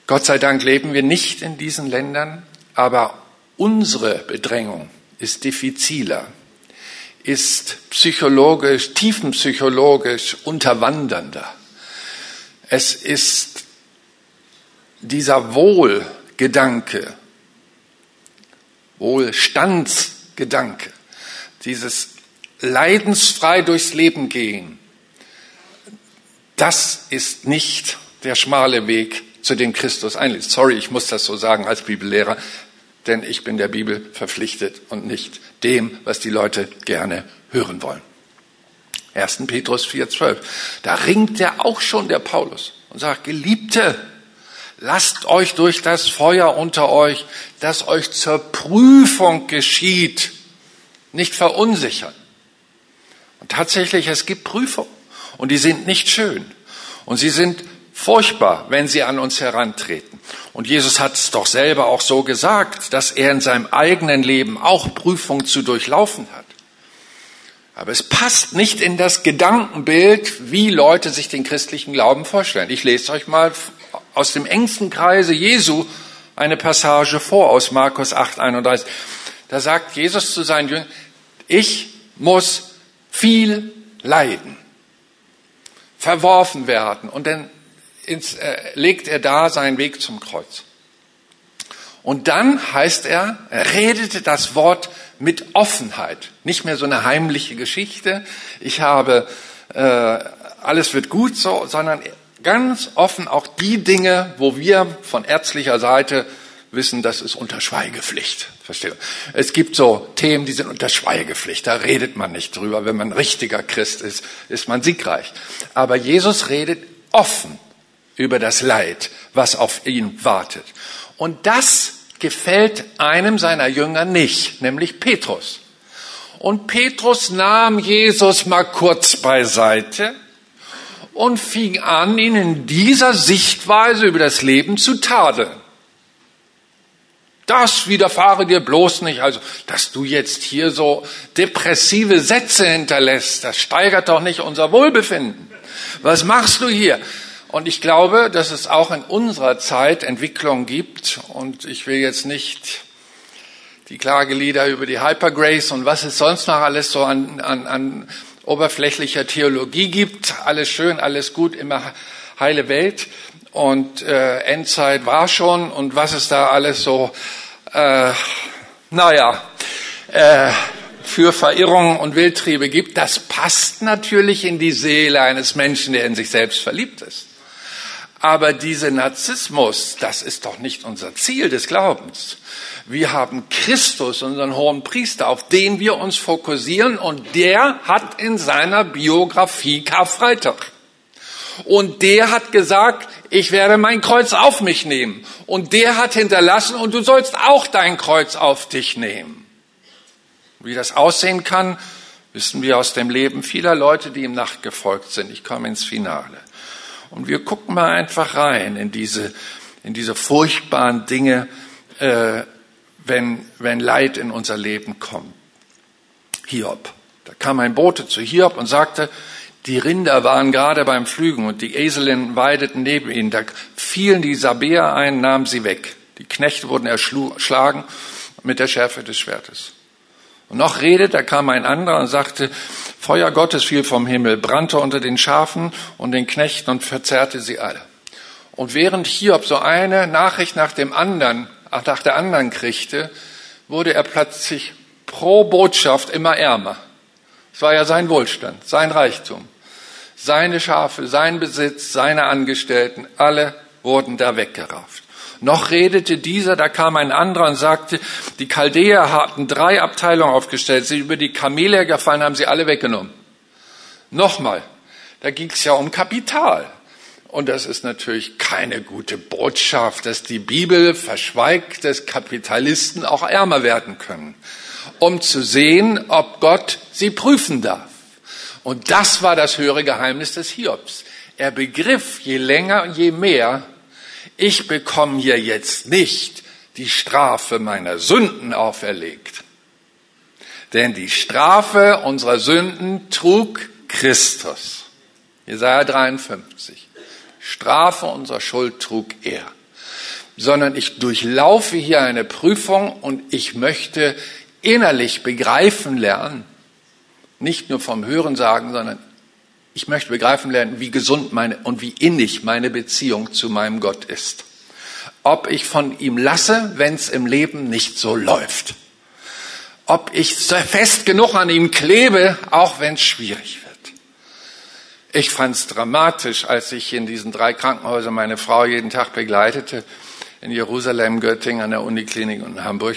Gott sei Dank leben wir nicht in diesen Ländern, aber unsere Bedrängung ist diffiziler, ist psychologisch, tiefenpsychologisch unterwandernder. Es ist dieser Wohlgedanke, Wohlstandsgedanke, dieses leidensfrei durchs Leben gehen, das ist nicht der schmale Weg, zu dem Christus einlädt. Sorry, ich muss das so sagen als Bibellehrer, denn ich bin der Bibel verpflichtet und nicht dem, was die Leute gerne hören wollen. 1. Petrus 4,12. Da ringt er auch schon, der Paulus, und sagt, Geliebte, Lasst euch durch das Feuer unter euch, das euch zur Prüfung geschieht, nicht verunsichern. Und tatsächlich, es gibt Prüfungen und die sind nicht schön und sie sind furchtbar, wenn sie an uns herantreten. Und Jesus hat es doch selber auch so gesagt, dass er in seinem eigenen Leben auch Prüfungen zu durchlaufen hat. Aber es passt nicht in das Gedankenbild, wie Leute sich den christlichen Glauben vorstellen. Ich lese euch mal aus dem engsten Kreise Jesu eine Passage vor aus Markus 8, 31. Da sagt Jesus zu seinen Jüngern, ich muss viel leiden, verworfen werden. Und dann ins, äh, legt er da seinen Weg zum Kreuz. Und dann heißt er, er redete das Wort mit Offenheit. Nicht mehr so eine heimliche Geschichte. Ich habe, äh, alles wird gut so, sondern ganz offen auch die Dinge, wo wir von ärztlicher Seite wissen, das ist unter Schweigepflicht. Verstehe. Es gibt so Themen, die sind unter Schweigepflicht. Da redet man nicht drüber. Wenn man richtiger Christ ist, ist man siegreich. Aber Jesus redet offen über das Leid, was auf ihn wartet. Und das gefällt einem seiner Jünger nicht, nämlich Petrus. Und Petrus nahm Jesus mal kurz beiseite und fing an, ihn in dieser Sichtweise über das Leben zu tadeln. Das widerfahre dir bloß nicht. Also, dass du jetzt hier so depressive Sätze hinterlässt, das steigert doch nicht unser Wohlbefinden. Was machst du hier? Und ich glaube, dass es auch in unserer Zeit Entwicklung gibt. Und ich will jetzt nicht die Klagelieder über die Hypergrace und was es sonst noch alles so an, an, an oberflächlicher Theologie gibt. Alles schön, alles gut, immer heile Welt. Und äh, Endzeit war schon und was es da alles so, äh, naja, äh, für Verirrungen und Wildtriebe gibt, das passt natürlich in die Seele eines Menschen, der in sich selbst verliebt ist. Aber dieser Narzissmus, das ist doch nicht unser Ziel des Glaubens. Wir haben Christus, unseren hohen Priester, auf den wir uns fokussieren und der hat in seiner Biografie Karfreitag. Und der hat gesagt, ich werde mein Kreuz auf mich nehmen. Und der hat hinterlassen, und du sollst auch dein Kreuz auf dich nehmen. Wie das aussehen kann, wissen wir aus dem Leben vieler Leute, die ihm nachgefolgt sind. Ich komme ins Finale. Und wir gucken mal einfach rein in diese, in diese furchtbaren Dinge, äh, wenn, wenn Leid in unser Leben kommt. Hiob. Da kam ein Bote zu Hiob und sagte, die Rinder waren gerade beim Pflügen und die Eselinnen weideten neben ihnen. Da fielen die Sabäer ein, nahmen sie weg. Die Knechte wurden erschlagen mit der Schärfe des Schwertes. Und noch redet, da kam ein anderer und sagte, Feuer Gottes fiel vom Himmel, brannte unter den Schafen und den Knechten und verzerrte sie alle. Und während Hiob so eine Nachricht nach dem anderen, nach der anderen kriegte, wurde er plötzlich pro Botschaft immer ärmer. Es war ja sein Wohlstand, sein Reichtum. Seine Schafe, sein Besitz, seine Angestellten, alle wurden da weggerafft. Noch redete dieser, da kam ein anderer und sagte, die Chaldäer hatten drei Abteilungen aufgestellt, sie über die Kamele gefallen, haben sie alle weggenommen. Nochmal, da ging es ja um Kapital. Und das ist natürlich keine gute Botschaft, dass die Bibel verschweigt, dass Kapitalisten auch ärmer werden können, um zu sehen, ob Gott sie prüfen darf. Und das war das höhere Geheimnis des Hiobs. Er begriff je länger je mehr, ich bekomme hier jetzt nicht die Strafe meiner Sünden auferlegt. Denn die Strafe unserer Sünden trug Christus. Jesaja 53. Strafe unserer Schuld trug er. Sondern ich durchlaufe hier eine Prüfung und ich möchte innerlich begreifen lernen, nicht nur vom Hören sagen, sondern ich möchte begreifen lernen, wie gesund meine und wie innig meine Beziehung zu meinem Gott ist. Ob ich von ihm lasse, wenn es im Leben nicht so läuft. Ob ich fest genug an ihm klebe, auch wenn es schwierig wird. Ich fand es dramatisch, als ich in diesen drei Krankenhäusern meine Frau jeden Tag begleitete, in Jerusalem, Göttingen, an der Uniklinik und in Hamburg,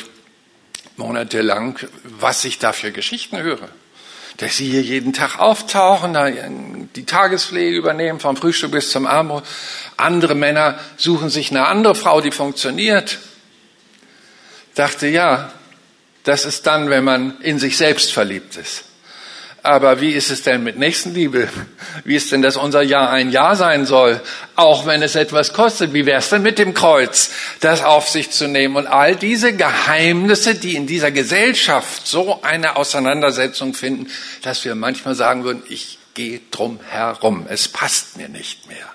monatelang, was ich da für Geschichten höre dass sie hier jeden Tag auftauchen, die Tagespflege übernehmen, vom Frühstück bis zum Abendbrot. Andere Männer suchen sich eine andere Frau, die funktioniert. Dachte, ja, das ist dann, wenn man in sich selbst verliebt ist. Aber wie ist es denn mit Nächstenliebe? Wie ist denn, dass unser Ja ein Ja sein soll, auch wenn es etwas kostet? Wie wäre es denn mit dem Kreuz, das auf sich zu nehmen? Und all diese Geheimnisse, die in dieser Gesellschaft so eine Auseinandersetzung finden, dass wir manchmal sagen würden, ich gehe drum herum, es passt mir nicht mehr.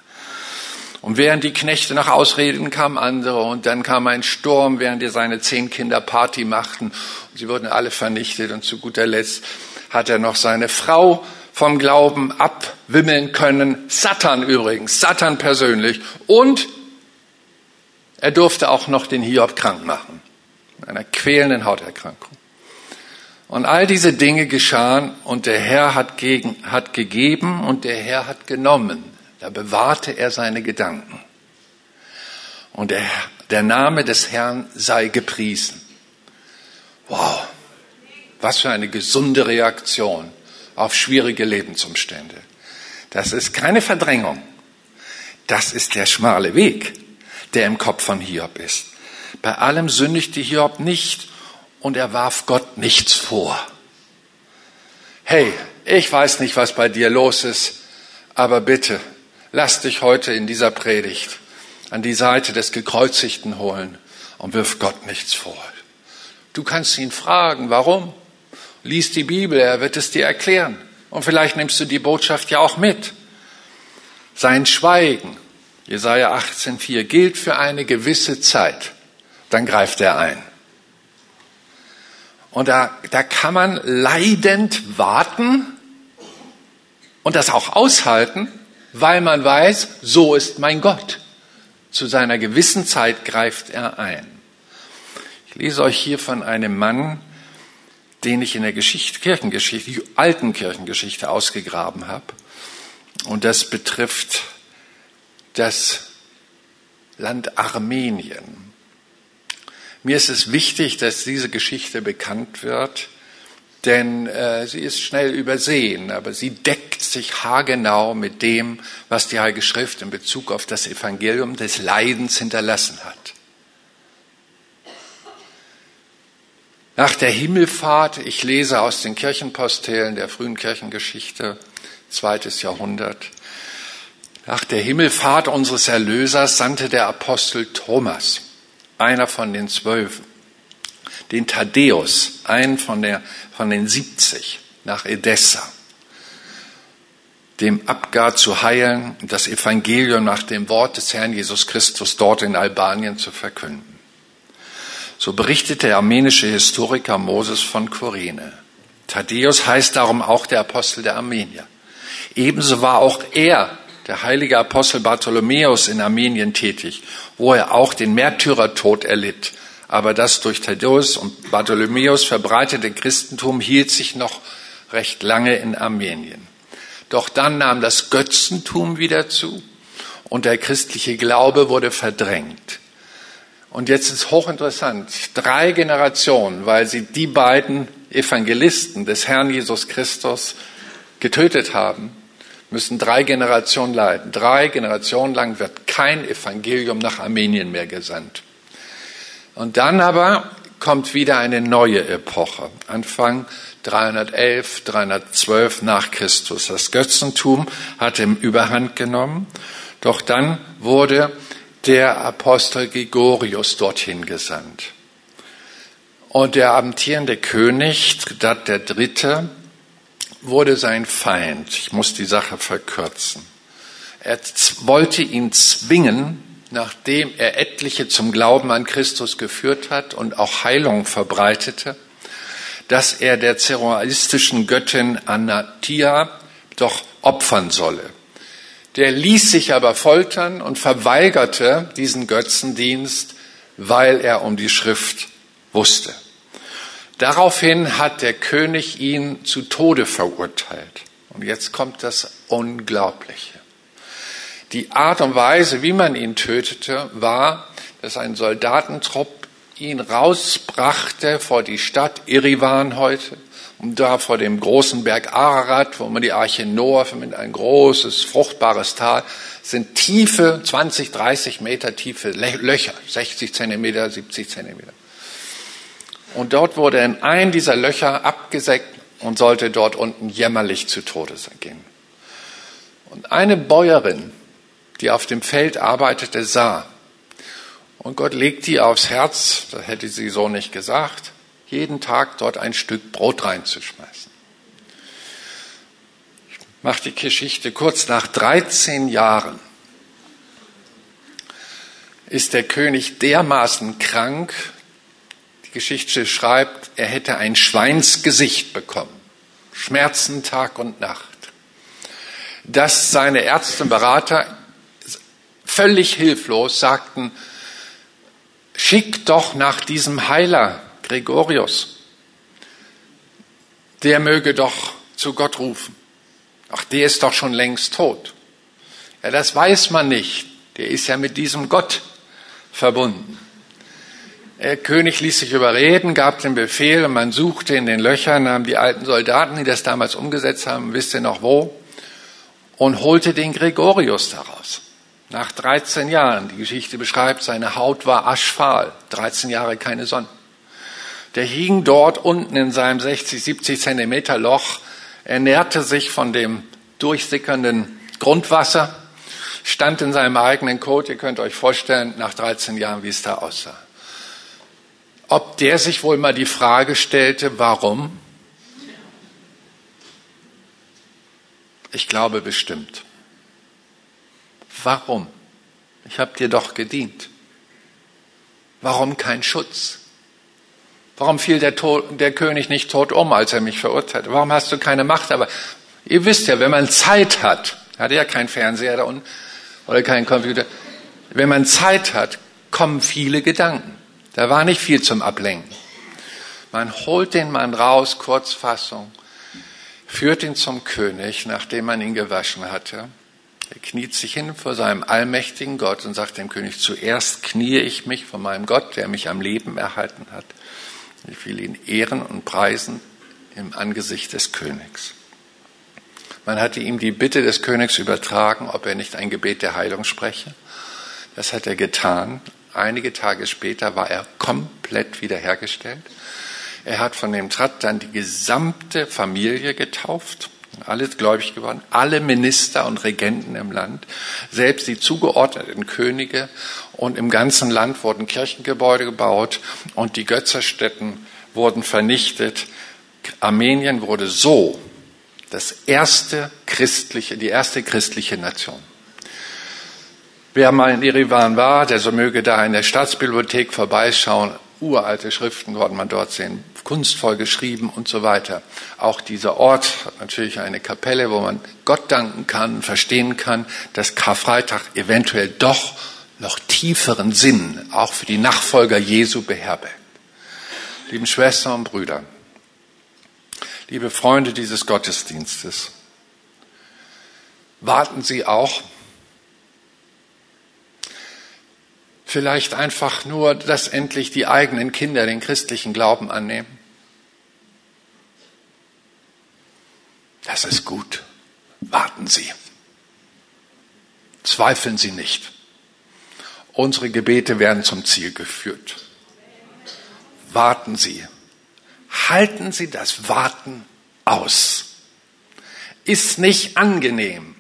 Und während die Knechte nach Ausreden kamen andere und dann kam ein Sturm, während die seine zehn Kinder Party machten und sie wurden alle vernichtet und zu guter Letzt hat er noch seine Frau vom Glauben abwimmeln können. Satan übrigens, Satan persönlich. Und er durfte auch noch den Hiob krank machen. Einer quälenden Hauterkrankung. Und all diese Dinge geschahen und der Herr hat, gegen, hat gegeben und der Herr hat genommen. Da bewahrte er seine Gedanken. Und der, der Name des Herrn sei gepriesen. Wow, was für eine gesunde Reaktion auf schwierige Lebensumstände. Das ist keine Verdrängung. Das ist der schmale Weg, der im Kopf von Hiob ist. Bei allem sündigte Hiob nicht und er warf Gott nichts vor. Hey, ich weiß nicht, was bei dir los ist, aber bitte, lass dich heute in dieser Predigt an die Seite des Gekreuzigten holen und wirf Gott nichts vor. Du kannst ihn fragen, warum? Lies die Bibel, er wird es dir erklären. Und vielleicht nimmst du die Botschaft ja auch mit. Sein Schweigen, Jesaja 18,4, gilt für eine gewisse Zeit. Dann greift er ein. Und da, da kann man leidend warten und das auch aushalten, weil man weiß, so ist mein Gott. Zu seiner gewissen Zeit greift er ein. Ich lese euch hier von einem Mann, den ich in der Geschichte, Kirchengeschichte, alten Kirchengeschichte ausgegraben habe. Und das betrifft das Land Armenien. Mir ist es wichtig, dass diese Geschichte bekannt wird, denn äh, sie ist schnell übersehen, aber sie deckt sich haargenau mit dem, was die Heilige Schrift in Bezug auf das Evangelium des Leidens hinterlassen hat. Nach der Himmelfahrt, ich lese aus den Kirchenpostelen der frühen Kirchengeschichte, zweites Jahrhundert, nach der Himmelfahrt unseres Erlösers sandte der Apostel Thomas, einer von den Zwölfen, den Thaddäus, einen von, der, von den 70, nach Edessa, dem Abgar zu heilen und das Evangelium nach dem Wort des Herrn Jesus Christus dort in Albanien zu verkünden. So berichtet der armenische Historiker Moses von Kyrene. Thaddäus heißt darum auch der Apostel der Armenier. Ebenso war auch er, der heilige Apostel Bartholomäus, in Armenien tätig, wo er auch den Märtyrertod erlitt aber das durch Thaddäus und Bartholomäus verbreitete Christentum hielt sich noch recht lange in Armenien. Doch dann nahm das Götzentum wieder zu und der christliche Glaube wurde verdrängt. Und jetzt ist hochinteressant, drei Generationen, weil sie die beiden Evangelisten des Herrn Jesus Christus getötet haben, müssen drei Generationen leiden. Drei Generationen lang wird kein Evangelium nach Armenien mehr gesandt. Und dann aber kommt wieder eine neue Epoche. Anfang 311, 312 nach Christus. Das Götzentum hat ihm Überhand genommen. Doch dann wurde der Apostel Gregorius dorthin gesandt. Und der amtierende König, Dat der Dritte, wurde sein Feind. Ich muss die Sache verkürzen. Er wollte ihn zwingen, nachdem er etliche zum Glauben an Christus geführt hat und auch Heilung verbreitete, dass er der zerroistischen Göttin Anatia doch opfern solle. Der ließ sich aber foltern und verweigerte diesen Götzendienst, weil er um die Schrift wusste. Daraufhin hat der König ihn zu Tode verurteilt. Und jetzt kommt das Unglaubliche. Die Art und Weise, wie man ihn tötete, war, dass ein Soldatentrupp ihn rausbrachte vor die Stadt Irivan heute, und da vor dem großen Berg Ararat, wo man die Arche Noah findet, ein großes, fruchtbares Tal, sind tiefe, 20, 30 Meter tiefe Löcher, 60 Zentimeter, 70 Zentimeter. Und dort wurde in ein dieser Löcher abgesägt und sollte dort unten jämmerlich zu Tode gehen. Und eine Bäuerin die auf dem Feld arbeitete, sah. Und Gott legte ihr aufs Herz, das hätte sie so nicht gesagt, jeden Tag dort ein Stück Brot reinzuschmeißen. Ich mache die Geschichte kurz nach 13 Jahren ist der König dermaßen krank, die Geschichte schreibt, er hätte ein Schweinsgesicht bekommen. Schmerzen Tag und Nacht. Dass seine Ärzte und Berater völlig hilflos sagten, schick doch nach diesem Heiler Gregorius. Der möge doch zu Gott rufen. Ach, der ist doch schon längst tot. Ja, das weiß man nicht. Der ist ja mit diesem Gott verbunden. Der König ließ sich überreden, gab den Befehl und man suchte in den Löchern, nahm die alten Soldaten, die das damals umgesetzt haben, wisst ihr noch wo, und holte den Gregorius daraus. Nach 13 Jahren, die Geschichte beschreibt, seine Haut war aschfahl, 13 Jahre keine Sonne. Der hing dort unten in seinem 60, 70 Zentimeter Loch, ernährte sich von dem durchsickernden Grundwasser, stand in seinem eigenen Kot. Ihr könnt euch vorstellen, nach 13 Jahren, wie es da aussah. Ob der sich wohl mal die Frage stellte, warum? Ich glaube bestimmt. Warum? Ich habe dir doch gedient. Warum kein Schutz? Warum fiel der, Tod, der, König nicht tot um, als er mich verurteilte? Warum hast du keine Macht? Aber ihr wisst ja, wenn man Zeit hat, hatte ja kein Fernseher da unten oder kein Computer, wenn man Zeit hat, kommen viele Gedanken. Da war nicht viel zum Ablenken. Man holt den Mann raus, Kurzfassung, führt ihn zum König, nachdem man ihn gewaschen hatte. Er kniet sich hin vor seinem allmächtigen Gott und sagt dem König, zuerst kniee ich mich vor meinem Gott, der mich am Leben erhalten hat. Ich will ihn ehren und preisen im Angesicht des Königs. Man hatte ihm die Bitte des Königs übertragen, ob er nicht ein Gebet der Heilung spreche. Das hat er getan. Einige Tage später war er komplett wiederhergestellt. Er hat von dem Trat dann die gesamte Familie getauft, alle gläubig geworden, alle Minister und Regenten im Land, selbst die zugeordneten Könige und im ganzen Land wurden Kirchengebäude gebaut und die Götzerstätten wurden vernichtet. Armenien wurde so das erste christliche, die erste christliche Nation. Wer mal in Erivan war, der so möge da in der Staatsbibliothek vorbeischauen. Uralte Schriften konnte man dort sehen, kunstvoll geschrieben und so weiter. Auch dieser Ort hat natürlich eine Kapelle, wo man Gott danken kann, verstehen kann, dass Karfreitag eventuell doch noch tieferen Sinn auch für die Nachfolger Jesu beherbergt. Lieben Schwestern und Brüder, liebe Freunde dieses Gottesdienstes, warten Sie auch vielleicht einfach nur, dass endlich die eigenen Kinder den christlichen Glauben annehmen? Das ist gut. Warten Sie. Zweifeln Sie nicht. Unsere Gebete werden zum Ziel geführt. Warten Sie. Halten Sie das Warten aus. Ist nicht angenehm.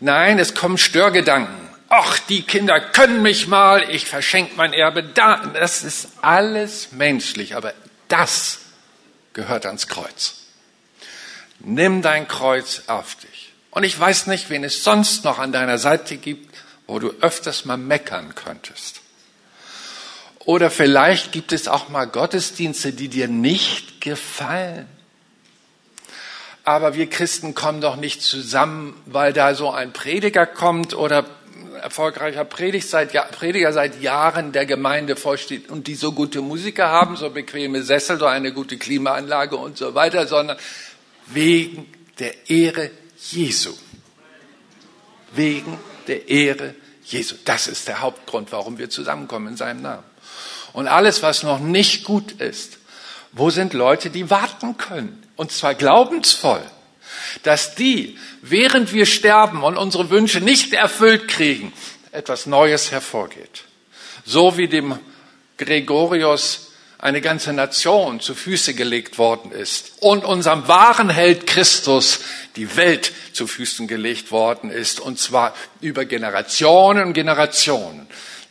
Nein, es kommen Störgedanken ach, die Kinder können mich mal, ich verschenke mein Erbe da. Das ist alles menschlich, aber das gehört ans Kreuz. Nimm dein Kreuz auf dich. Und ich weiß nicht, wen es sonst noch an deiner Seite gibt, wo du öfters mal meckern könntest. Oder vielleicht gibt es auch mal Gottesdienste, die dir nicht gefallen. Aber wir Christen kommen doch nicht zusammen, weil da so ein Prediger kommt oder erfolgreicher seit, Prediger seit Jahren der Gemeinde vorsteht und die so gute Musiker haben, so bequeme Sessel, so eine gute Klimaanlage und so weiter, sondern wegen der Ehre Jesu. Wegen der Ehre Jesu. Das ist der Hauptgrund, warum wir zusammenkommen in seinem Namen. Und alles, was noch nicht gut ist, wo sind Leute, die warten können? Und zwar glaubensvoll dass die, während wir sterben und unsere Wünsche nicht erfüllt kriegen, etwas Neues hervorgeht. So wie dem Gregorius eine ganze Nation zu Füße gelegt worden ist und unserem wahren Held Christus die Welt zu Füßen gelegt worden ist, und zwar über Generationen und Generationen.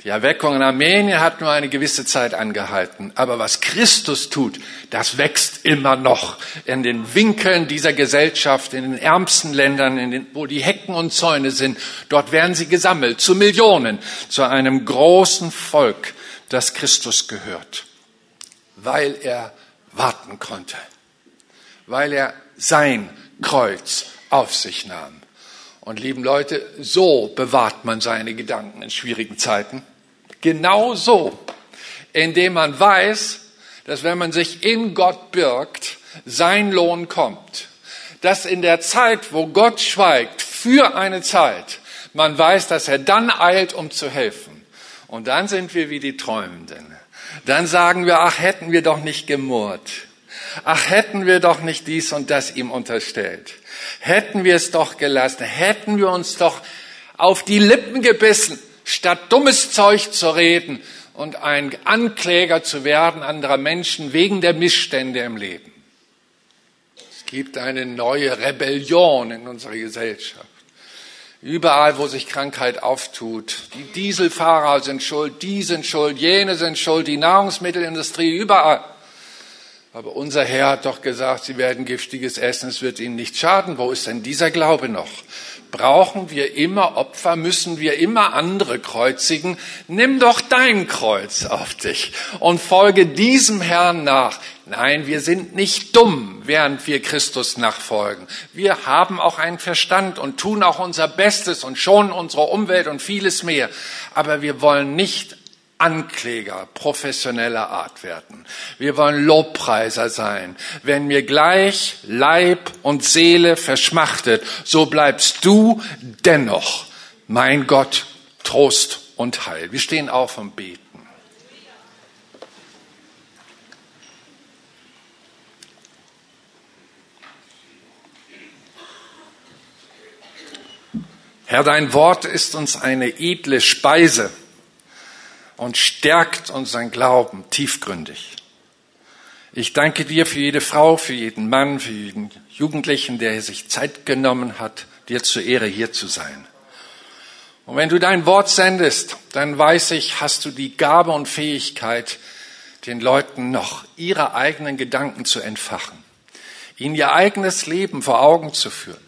Die Erweckung in Armenien hat nur eine gewisse Zeit angehalten. Aber was Christus tut, das wächst immer noch in den Winkeln dieser Gesellschaft, in den ärmsten Ländern, in den, wo die Hecken und Zäune sind. Dort werden sie gesammelt zu Millionen, zu einem großen Volk, das Christus gehört, weil er warten konnte, weil er sein Kreuz auf sich nahm. Und lieben Leute, so bewahrt man seine Gedanken in schwierigen Zeiten. Genau so, indem man weiß, dass wenn man sich in Gott birgt, sein Lohn kommt. Dass in der Zeit, wo Gott schweigt, für eine Zeit, man weiß, dass er dann eilt, um zu helfen. Und dann sind wir wie die Träumenden. Dann sagen wir, ach, hätten wir doch nicht gemurrt. Ach, hätten wir doch nicht dies und das ihm unterstellt. Hätten wir es doch gelassen, hätten wir uns doch auf die Lippen gebissen, statt dummes Zeug zu reden und ein Ankläger zu werden anderer Menschen wegen der Missstände im Leben. Es gibt eine neue Rebellion in unserer Gesellschaft. Überall, wo sich Krankheit auftut. Die Dieselfahrer sind schuld, die sind schuld, jene sind schuld, die Nahrungsmittelindustrie, überall. Aber unser Herr hat doch gesagt, Sie werden giftiges essen, es wird Ihnen nicht schaden. Wo ist denn dieser Glaube noch? Brauchen wir immer Opfer? Müssen wir immer andere kreuzigen? Nimm doch dein Kreuz auf dich und folge diesem Herrn nach. Nein, wir sind nicht dumm, während wir Christus nachfolgen. Wir haben auch einen Verstand und tun auch unser Bestes und schonen unsere Umwelt und vieles mehr. Aber wir wollen nicht Ankläger professioneller Art werden. Wir wollen Lobpreiser sein. Wenn mir gleich Leib und Seele verschmachtet, so bleibst du dennoch mein Gott, Trost und Heil. Wir stehen auf und beten. Herr, dein Wort ist uns eine edle Speise und stärkt unseren Glauben tiefgründig. Ich danke dir für jede Frau, für jeden Mann, für jeden Jugendlichen, der sich Zeit genommen hat, dir zur Ehre hier zu sein. Und wenn du dein Wort sendest, dann weiß ich, hast du die Gabe und Fähigkeit, den Leuten noch ihre eigenen Gedanken zu entfachen, ihnen ihr eigenes Leben vor Augen zu führen,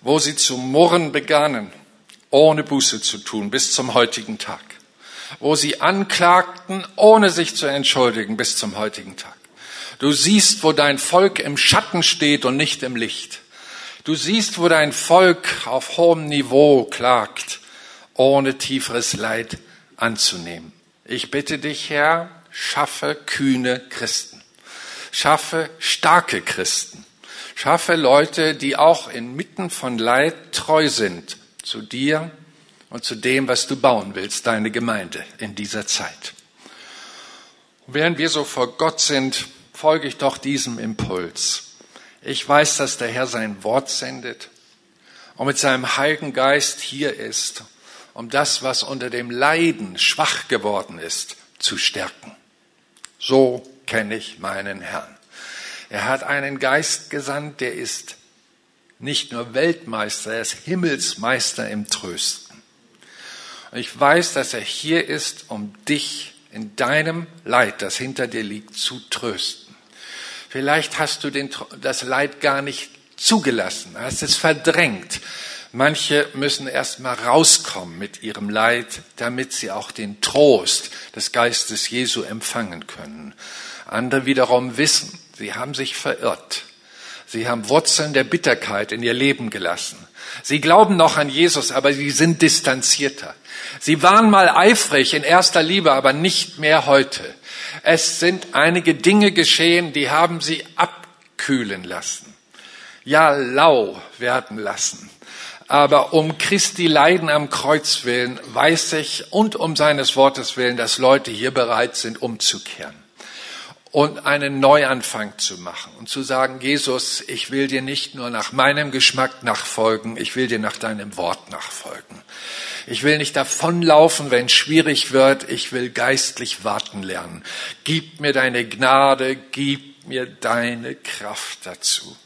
wo sie zu murren begannen, ohne Buße zu tun, bis zum heutigen Tag wo sie anklagten, ohne sich zu entschuldigen bis zum heutigen Tag. Du siehst, wo dein Volk im Schatten steht und nicht im Licht. Du siehst, wo dein Volk auf hohem Niveau klagt, ohne tieferes Leid anzunehmen. Ich bitte dich, Herr, schaffe kühne Christen. Schaffe starke Christen. Schaffe Leute, die auch inmitten von Leid treu sind zu dir und zu dem, was du bauen willst, deine Gemeinde in dieser Zeit. Und während wir so vor Gott sind, folge ich doch diesem Impuls. Ich weiß, dass der Herr sein Wort sendet und mit seinem Heiligen Geist hier ist, um das, was unter dem Leiden schwach geworden ist, zu stärken. So kenne ich meinen Herrn. Er hat einen Geist gesandt, der ist nicht nur Weltmeister, er ist Himmelsmeister im Trösten. Und ich weiß, dass er hier ist, um dich in deinem Leid, das hinter dir liegt, zu trösten. Vielleicht hast du den, das Leid gar nicht zugelassen, hast es verdrängt. Manche müssen erst mal rauskommen mit ihrem Leid, damit sie auch den Trost des Geistes Jesu empfangen können. Andere wiederum wissen, sie haben sich verirrt. Sie haben Wurzeln der Bitterkeit in ihr Leben gelassen. Sie glauben noch an Jesus, aber sie sind distanzierter. Sie waren mal eifrig in erster Liebe, aber nicht mehr heute. Es sind einige Dinge geschehen, die haben sie abkühlen lassen. Ja, lau werden lassen. Aber um Christi Leiden am Kreuz willen weiß ich und um seines Wortes willen, dass Leute hier bereit sind, umzukehren und einen Neuanfang zu machen und zu sagen, Jesus, ich will dir nicht nur nach meinem Geschmack nachfolgen, ich will dir nach deinem Wort nachfolgen. Ich will nicht davonlaufen, wenn es schwierig wird. Ich will geistlich warten lernen. Gib mir deine Gnade, gib mir deine Kraft dazu.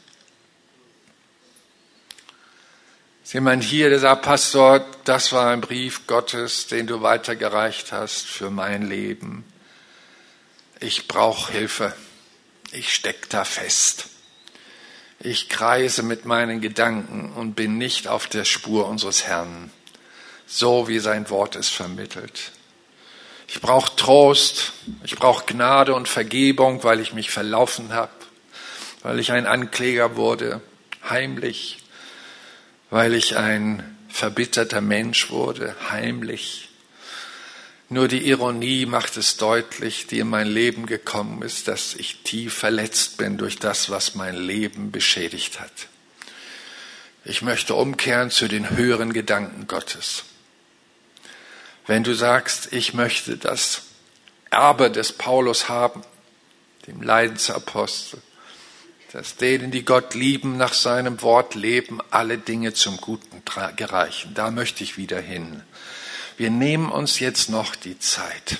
Ist jemand hier, der sagt, Pastor, das war ein Brief Gottes, den du weitergereicht hast für mein Leben. Ich brauche Hilfe. Ich steck da fest. Ich kreise mit meinen Gedanken und bin nicht auf der Spur unseres Herrn, so wie sein Wort es vermittelt. Ich brauche Trost, ich brauche Gnade und Vergebung, weil ich mich verlaufen habe, weil ich ein Ankläger wurde, heimlich, weil ich ein verbitterter Mensch wurde, heimlich. Nur die Ironie macht es deutlich, die in mein Leben gekommen ist, dass ich tief verletzt bin durch das, was mein Leben beschädigt hat. Ich möchte umkehren zu den höheren Gedanken Gottes. Wenn du sagst, ich möchte das Erbe des Paulus haben, dem Leidensapostel, dass denen, die Gott lieben, nach seinem Wort leben, alle Dinge zum Guten gereichen. Da möchte ich wieder hin. Wir nehmen uns jetzt noch die Zeit,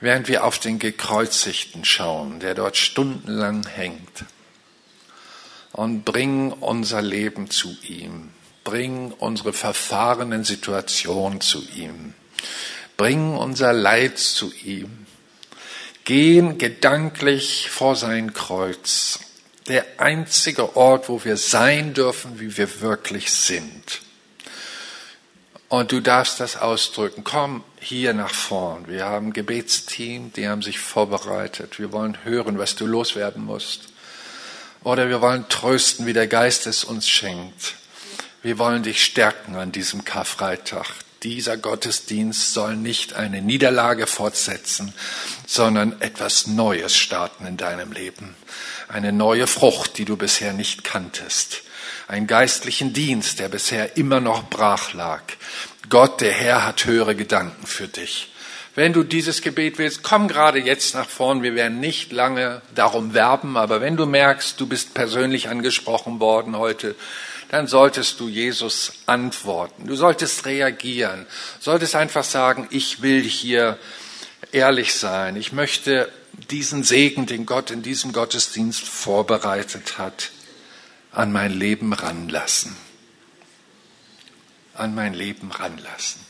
während wir auf den Gekreuzigten schauen, der dort stundenlang hängt, und bringen unser Leben zu ihm, bringen unsere verfahrenen Situationen zu ihm, bringen unser Leid zu ihm, gehen gedanklich vor sein Kreuz, der einzige Ort, wo wir sein dürfen, wie wir wirklich sind. Und du darfst das ausdrücken. Komm hier nach vorn. Wir haben ein Gebetsteam, die haben sich vorbereitet. Wir wollen hören, was du loswerden musst. Oder wir wollen trösten, wie der Geist es uns schenkt. Wir wollen dich stärken an diesem Karfreitag. Dieser Gottesdienst soll nicht eine Niederlage fortsetzen, sondern etwas Neues starten in deinem Leben. Eine neue Frucht, die du bisher nicht kanntest einen geistlichen Dienst, der bisher immer noch brach lag. Gott, der Herr, hat höhere Gedanken für dich. Wenn du dieses Gebet willst, komm gerade jetzt nach vorn. Wir werden nicht lange darum werben, aber wenn du merkst, du bist persönlich angesprochen worden heute, dann solltest du Jesus antworten. Du solltest reagieren. Solltest einfach sagen, ich will hier ehrlich sein. Ich möchte diesen Segen, den Gott in diesem Gottesdienst vorbereitet hat, an mein Leben ranlassen. An mein Leben ranlassen.